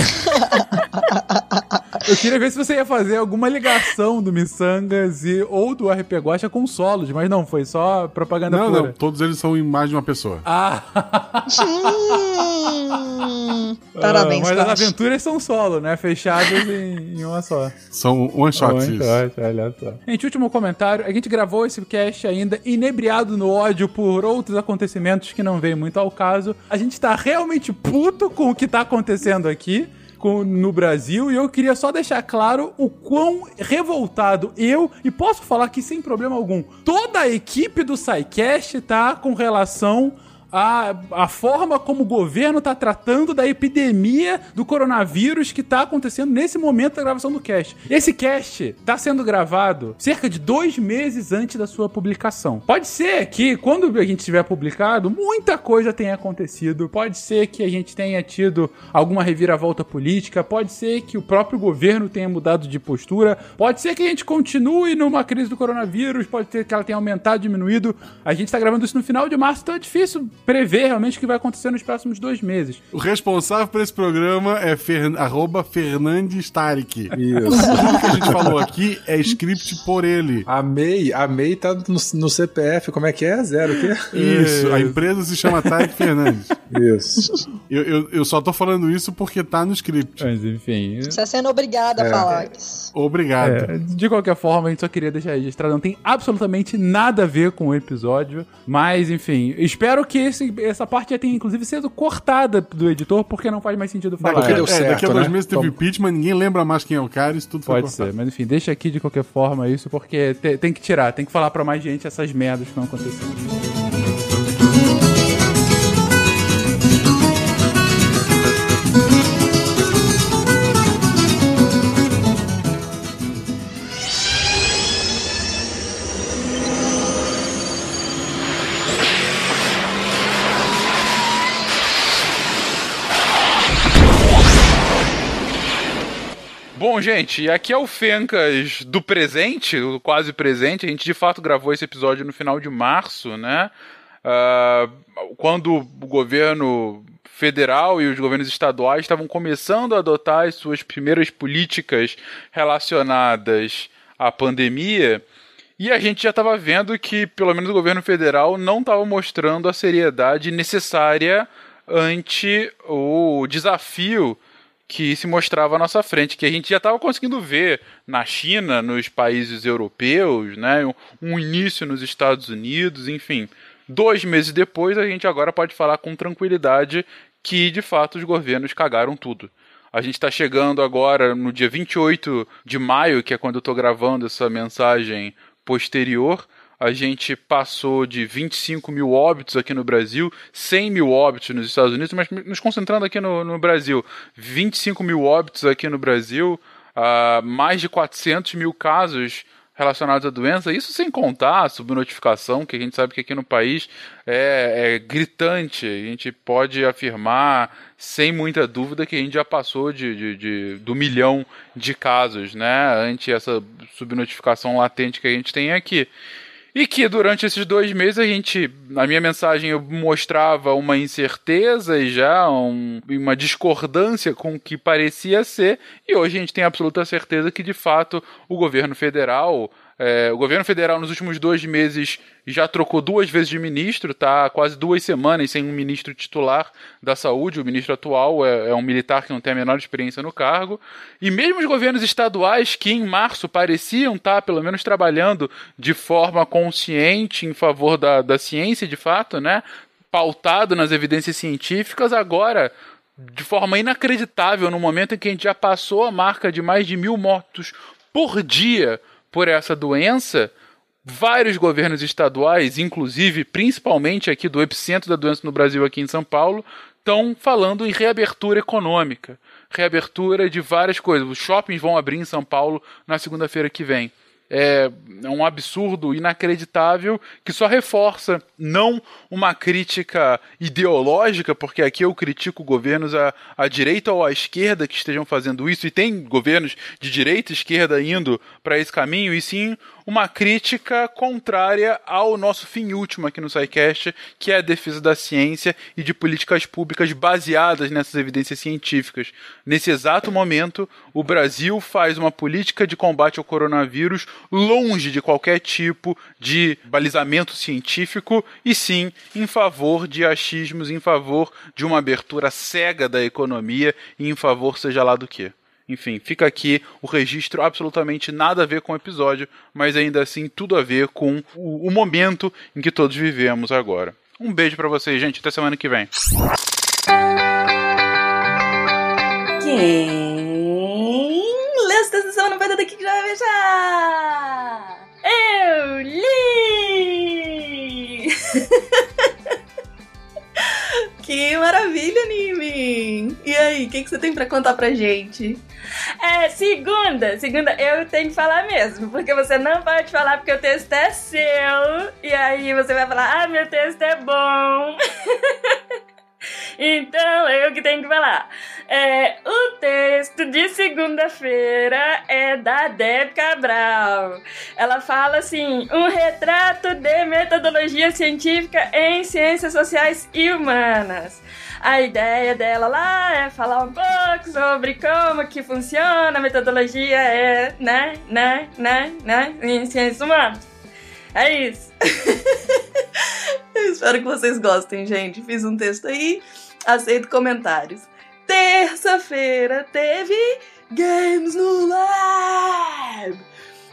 Eu queria ver se você ia fazer alguma ligação do Missangas e, ou do RP Guacha com solos, mas não, foi só propaganda Não, pura. não, todos eles são em mais de uma pessoa. Ah, Hum, Parabéns, mas as aventuras são solo, né? Fechadas em, em uma só. São one shots One isso. shot, olha só. Gente, último comentário. A gente gravou esse cast ainda inebriado no ódio por outros acontecimentos que não veio muito ao caso. A gente tá realmente puto com o que tá acontecendo aqui. no Brasil e eu queria só deixar claro o quão revoltado eu, e posso falar que sem problema algum, toda a equipe do SciCast tá com relação a, a forma como o governo está tratando da epidemia do coronavírus que está acontecendo nesse momento da gravação do cast. Esse cast está sendo gravado cerca de dois meses antes da sua publicação. Pode ser que quando a gente tiver publicado, muita coisa tenha acontecido. Pode ser que a gente tenha tido alguma reviravolta política. Pode ser que o próprio governo tenha mudado de postura. Pode ser que a gente continue numa crise do coronavírus. Pode ser que ela tenha aumentado, diminuído. A gente está gravando isso no final de março, então é difícil prever realmente o que vai acontecer nos próximos dois meses. O responsável por esse programa é fer... arroba Fernandes Tarek. Isso. Tudo que a gente falou aqui é script por ele. A MEI, a MEI tá no, no CPF, como é que é? Zero o quê? Isso, a empresa se chama Tarek Fernandes. Isso. Eu, eu, eu só tô falando isso porque tá no script. Mas enfim. Você sendo obrigado a É. falar isso. Obrigado. É, de qualquer forma, a gente só queria deixar registrado. Não tem absolutamente nada a ver com o episódio. Mas, enfim, espero que esse- essa parte já tenha, inclusive, sido cortada do editor, porque não faz mais sentido falar. Porque É, deu é, certo, daqui a dois né? meses teve impeachment, ninguém lembra mais quem é o cara, isso tudo foi Pode ser, mas enfim, deixa aqui de qualquer forma isso, porque te- tem que tirar, tem que falar pra mais gente essas merdas que estão acontecendo. Gente, aqui é o Fencas do presente, o quase presente. A gente de fato gravou esse episódio no final de março, né? Ah, quando o governo federal e os governos estaduais estavam começando a adotar as suas primeiras políticas relacionadas à pandemia. E a gente já estava vendo que, pelo menos, o governo federal não estava mostrando a seriedade necessária ante o desafio que se mostrava à nossa frente, que a gente já estava conseguindo ver na China, nos países europeus, né, um, início nos Estados Unidos, enfim. Dois meses depois, a gente agora pode falar com tranquilidade que, de fato, os governos cagaram tudo. A gente está chegando agora no dia 28 de maio, que é quando eu estou gravando essa mensagem posterior. A gente passou de 25 mil óbitos aqui no Brasil, 100 mil óbitos nos Estados Unidos, mas nos concentrando aqui no, no Brasil. 25 mil óbitos aqui no Brasil, ah, mais de 400 mil casos relacionados à doença, isso sem contar a subnotificação, que a gente sabe que aqui no país é, é gritante. A gente pode afirmar, sem muita dúvida, que a gente já passou de, de, de- do milhão de casos, né? Ante essa subnotificação latente que a gente tem aqui. E que durante esses dois meses a gente, na minha mensagem, eu mostrava uma incerteza e já um- uma discordância com o que parecia ser, e hoje a gente tem absoluta certeza que de fato o governo federal. É, o governo federal nos últimos dois meses já trocou duas vezes de ministro, tá quase duas semanas sem um ministro titular da saúde. O ministro atual é, é um militar que não tem a menor experiência no cargo. E mesmo os governos estaduais, que em março pareciam estar, pelo menos, trabalhando de forma consciente em favor da, da ciência, de fato, né? Pautado nas evidências científicas, agora de forma inacreditável, no momento em que a gente já passou a marca de mais de mil mortos por dia por essa doença, vários governos estaduais, inclusive principalmente aqui do epicentro da doença no Brasil, aqui em São Paulo, estão falando em reabertura econômica, reabertura de várias coisas. Os shoppings vão abrir em São Paulo na segunda-feira que vem. É um absurdo inacreditável que só reforça não uma crítica ideológica, porque aqui eu critico governos à, à direita ou à esquerda que estejam fazendo isso, e tem governos de direita e esquerda indo para esse caminho, e sim uma crítica contrária ao nosso fim último aqui no SciCast, que é a defesa da ciência e de políticas públicas baseadas nessas evidências científicas. Nesse exato momento, o Brasil faz uma política de combate ao coronavírus longe de qualquer tipo de balizamento científico e sim em favor de achismos, em favor de uma abertura cega da economia e em favor seja lá do que. Enfim, fica aqui o registro absolutamente nada a ver com o episódio, mas ainda assim tudo a ver com o, o momento em que todos vivemos agora. Um beijo pra vocês, gente. Até semana que vem. Quem esta sessão não vai dar daqui que já vai beijar? Eu li! maravilha, Nimi! E aí, o que, que você tem pra contar pra gente? É, segunda, segunda, eu tenho que falar mesmo, porque você não pode falar porque o texto é seu, e aí você vai falar, ah, meu texto é bom. Então, eu que tenho que falar. É, o texto de segunda-feira é da Deb Cabral. Ela fala assim: um retrato de metodologia científica em ciências sociais e humanas. A ideia dela lá é falar um pouco sobre como que funciona a metodologia, é, né, né, né, né, em ciências humanas. É isso. Eu espero que vocês gostem, gente. Fiz um texto aí, aceito comentários. Terça-feira teve Games no Lab.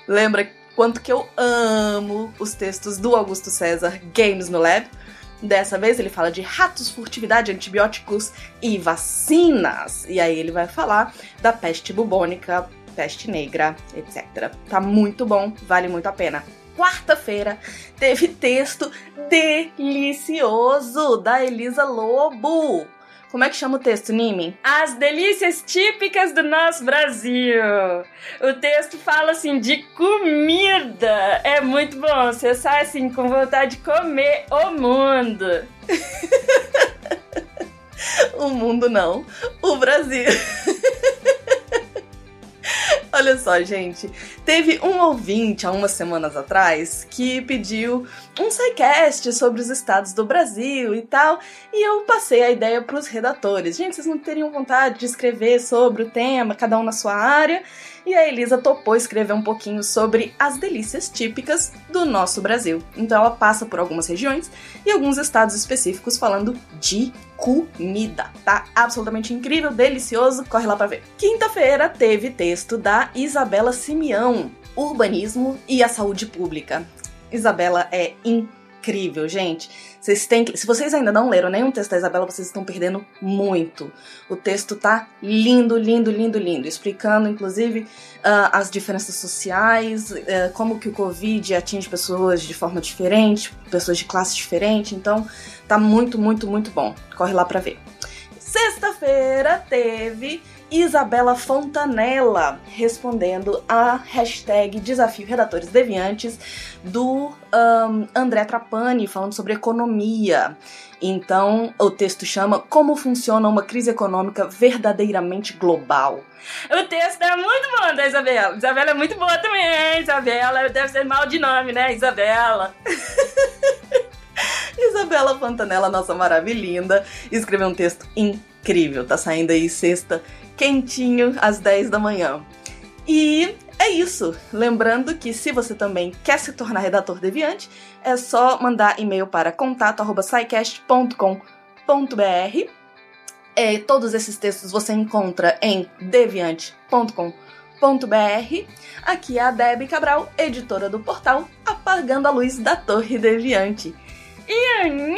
Lembra quanto que eu amo os textos do Augusto César Games no Lab? Dessa vez ele fala de ratos, furtividade, antibióticos e vacinas. E aí ele vai falar da peste bubônica, peste negra, etc. Tá muito bom, vale muito a pena quarta-feira teve texto delicioso da Elisa Lobo. Como é que chama o texto, Nimi? As delícias típicas do nosso Brasil. O texto fala assim de comida. É muito bom. Você sai assim com vontade de comer o mundo. o mundo não. O Brasil. Olha só, gente. Teve um ouvinte há umas semanas atrás que pediu um sidecast sobre os estados do Brasil e tal, e eu passei a ideia para os redatores. Gente, vocês não teriam vontade de escrever sobre o tema, cada um na sua área? E a Elisa topou escrever um pouquinho sobre as delícias típicas do nosso Brasil. Então ela passa por algumas regiões e alguns estados específicos falando de comida. Tá absolutamente incrível, delicioso, corre lá para ver. Quinta-feira teve texto da Isabela Simeão, Urbanismo e a Saúde Pública. Isabela é incrível, gente. Vocês têm que, se vocês ainda não leram nenhum texto da Isabela, vocês estão perdendo muito. O texto tá lindo, lindo, lindo, lindo, explicando inclusive uh, as diferenças sociais, uh, como que o Covid atinge pessoas de forma diferente, pessoas de classe diferente. Então, tá muito, muito, muito bom. Corre lá para ver. Sexta-feira teve Isabela Fontanella respondendo a hashtag Desafio Redatores Deviantes do um, André Trapani falando sobre economia. Então o texto chama Como funciona uma crise econômica verdadeiramente global. O texto é muito bom da Isabela. Isabela é muito boa também, Isabela. Deve ser mal de nome, né? Isabela. Isabela Fontanella, nossa maravilhinda, escreveu um texto incrível. Tá saindo aí sexta quentinho às 10 da manhã. E é isso. Lembrando que se você também quer se tornar redator deviante, é só mandar e-mail para contato@saicast.com.br. É, todos esses textos você encontra em deviante.com.br. Aqui é a Debbie Cabral, editora do portal Apagando a Luz da Torre Deviante. E anime!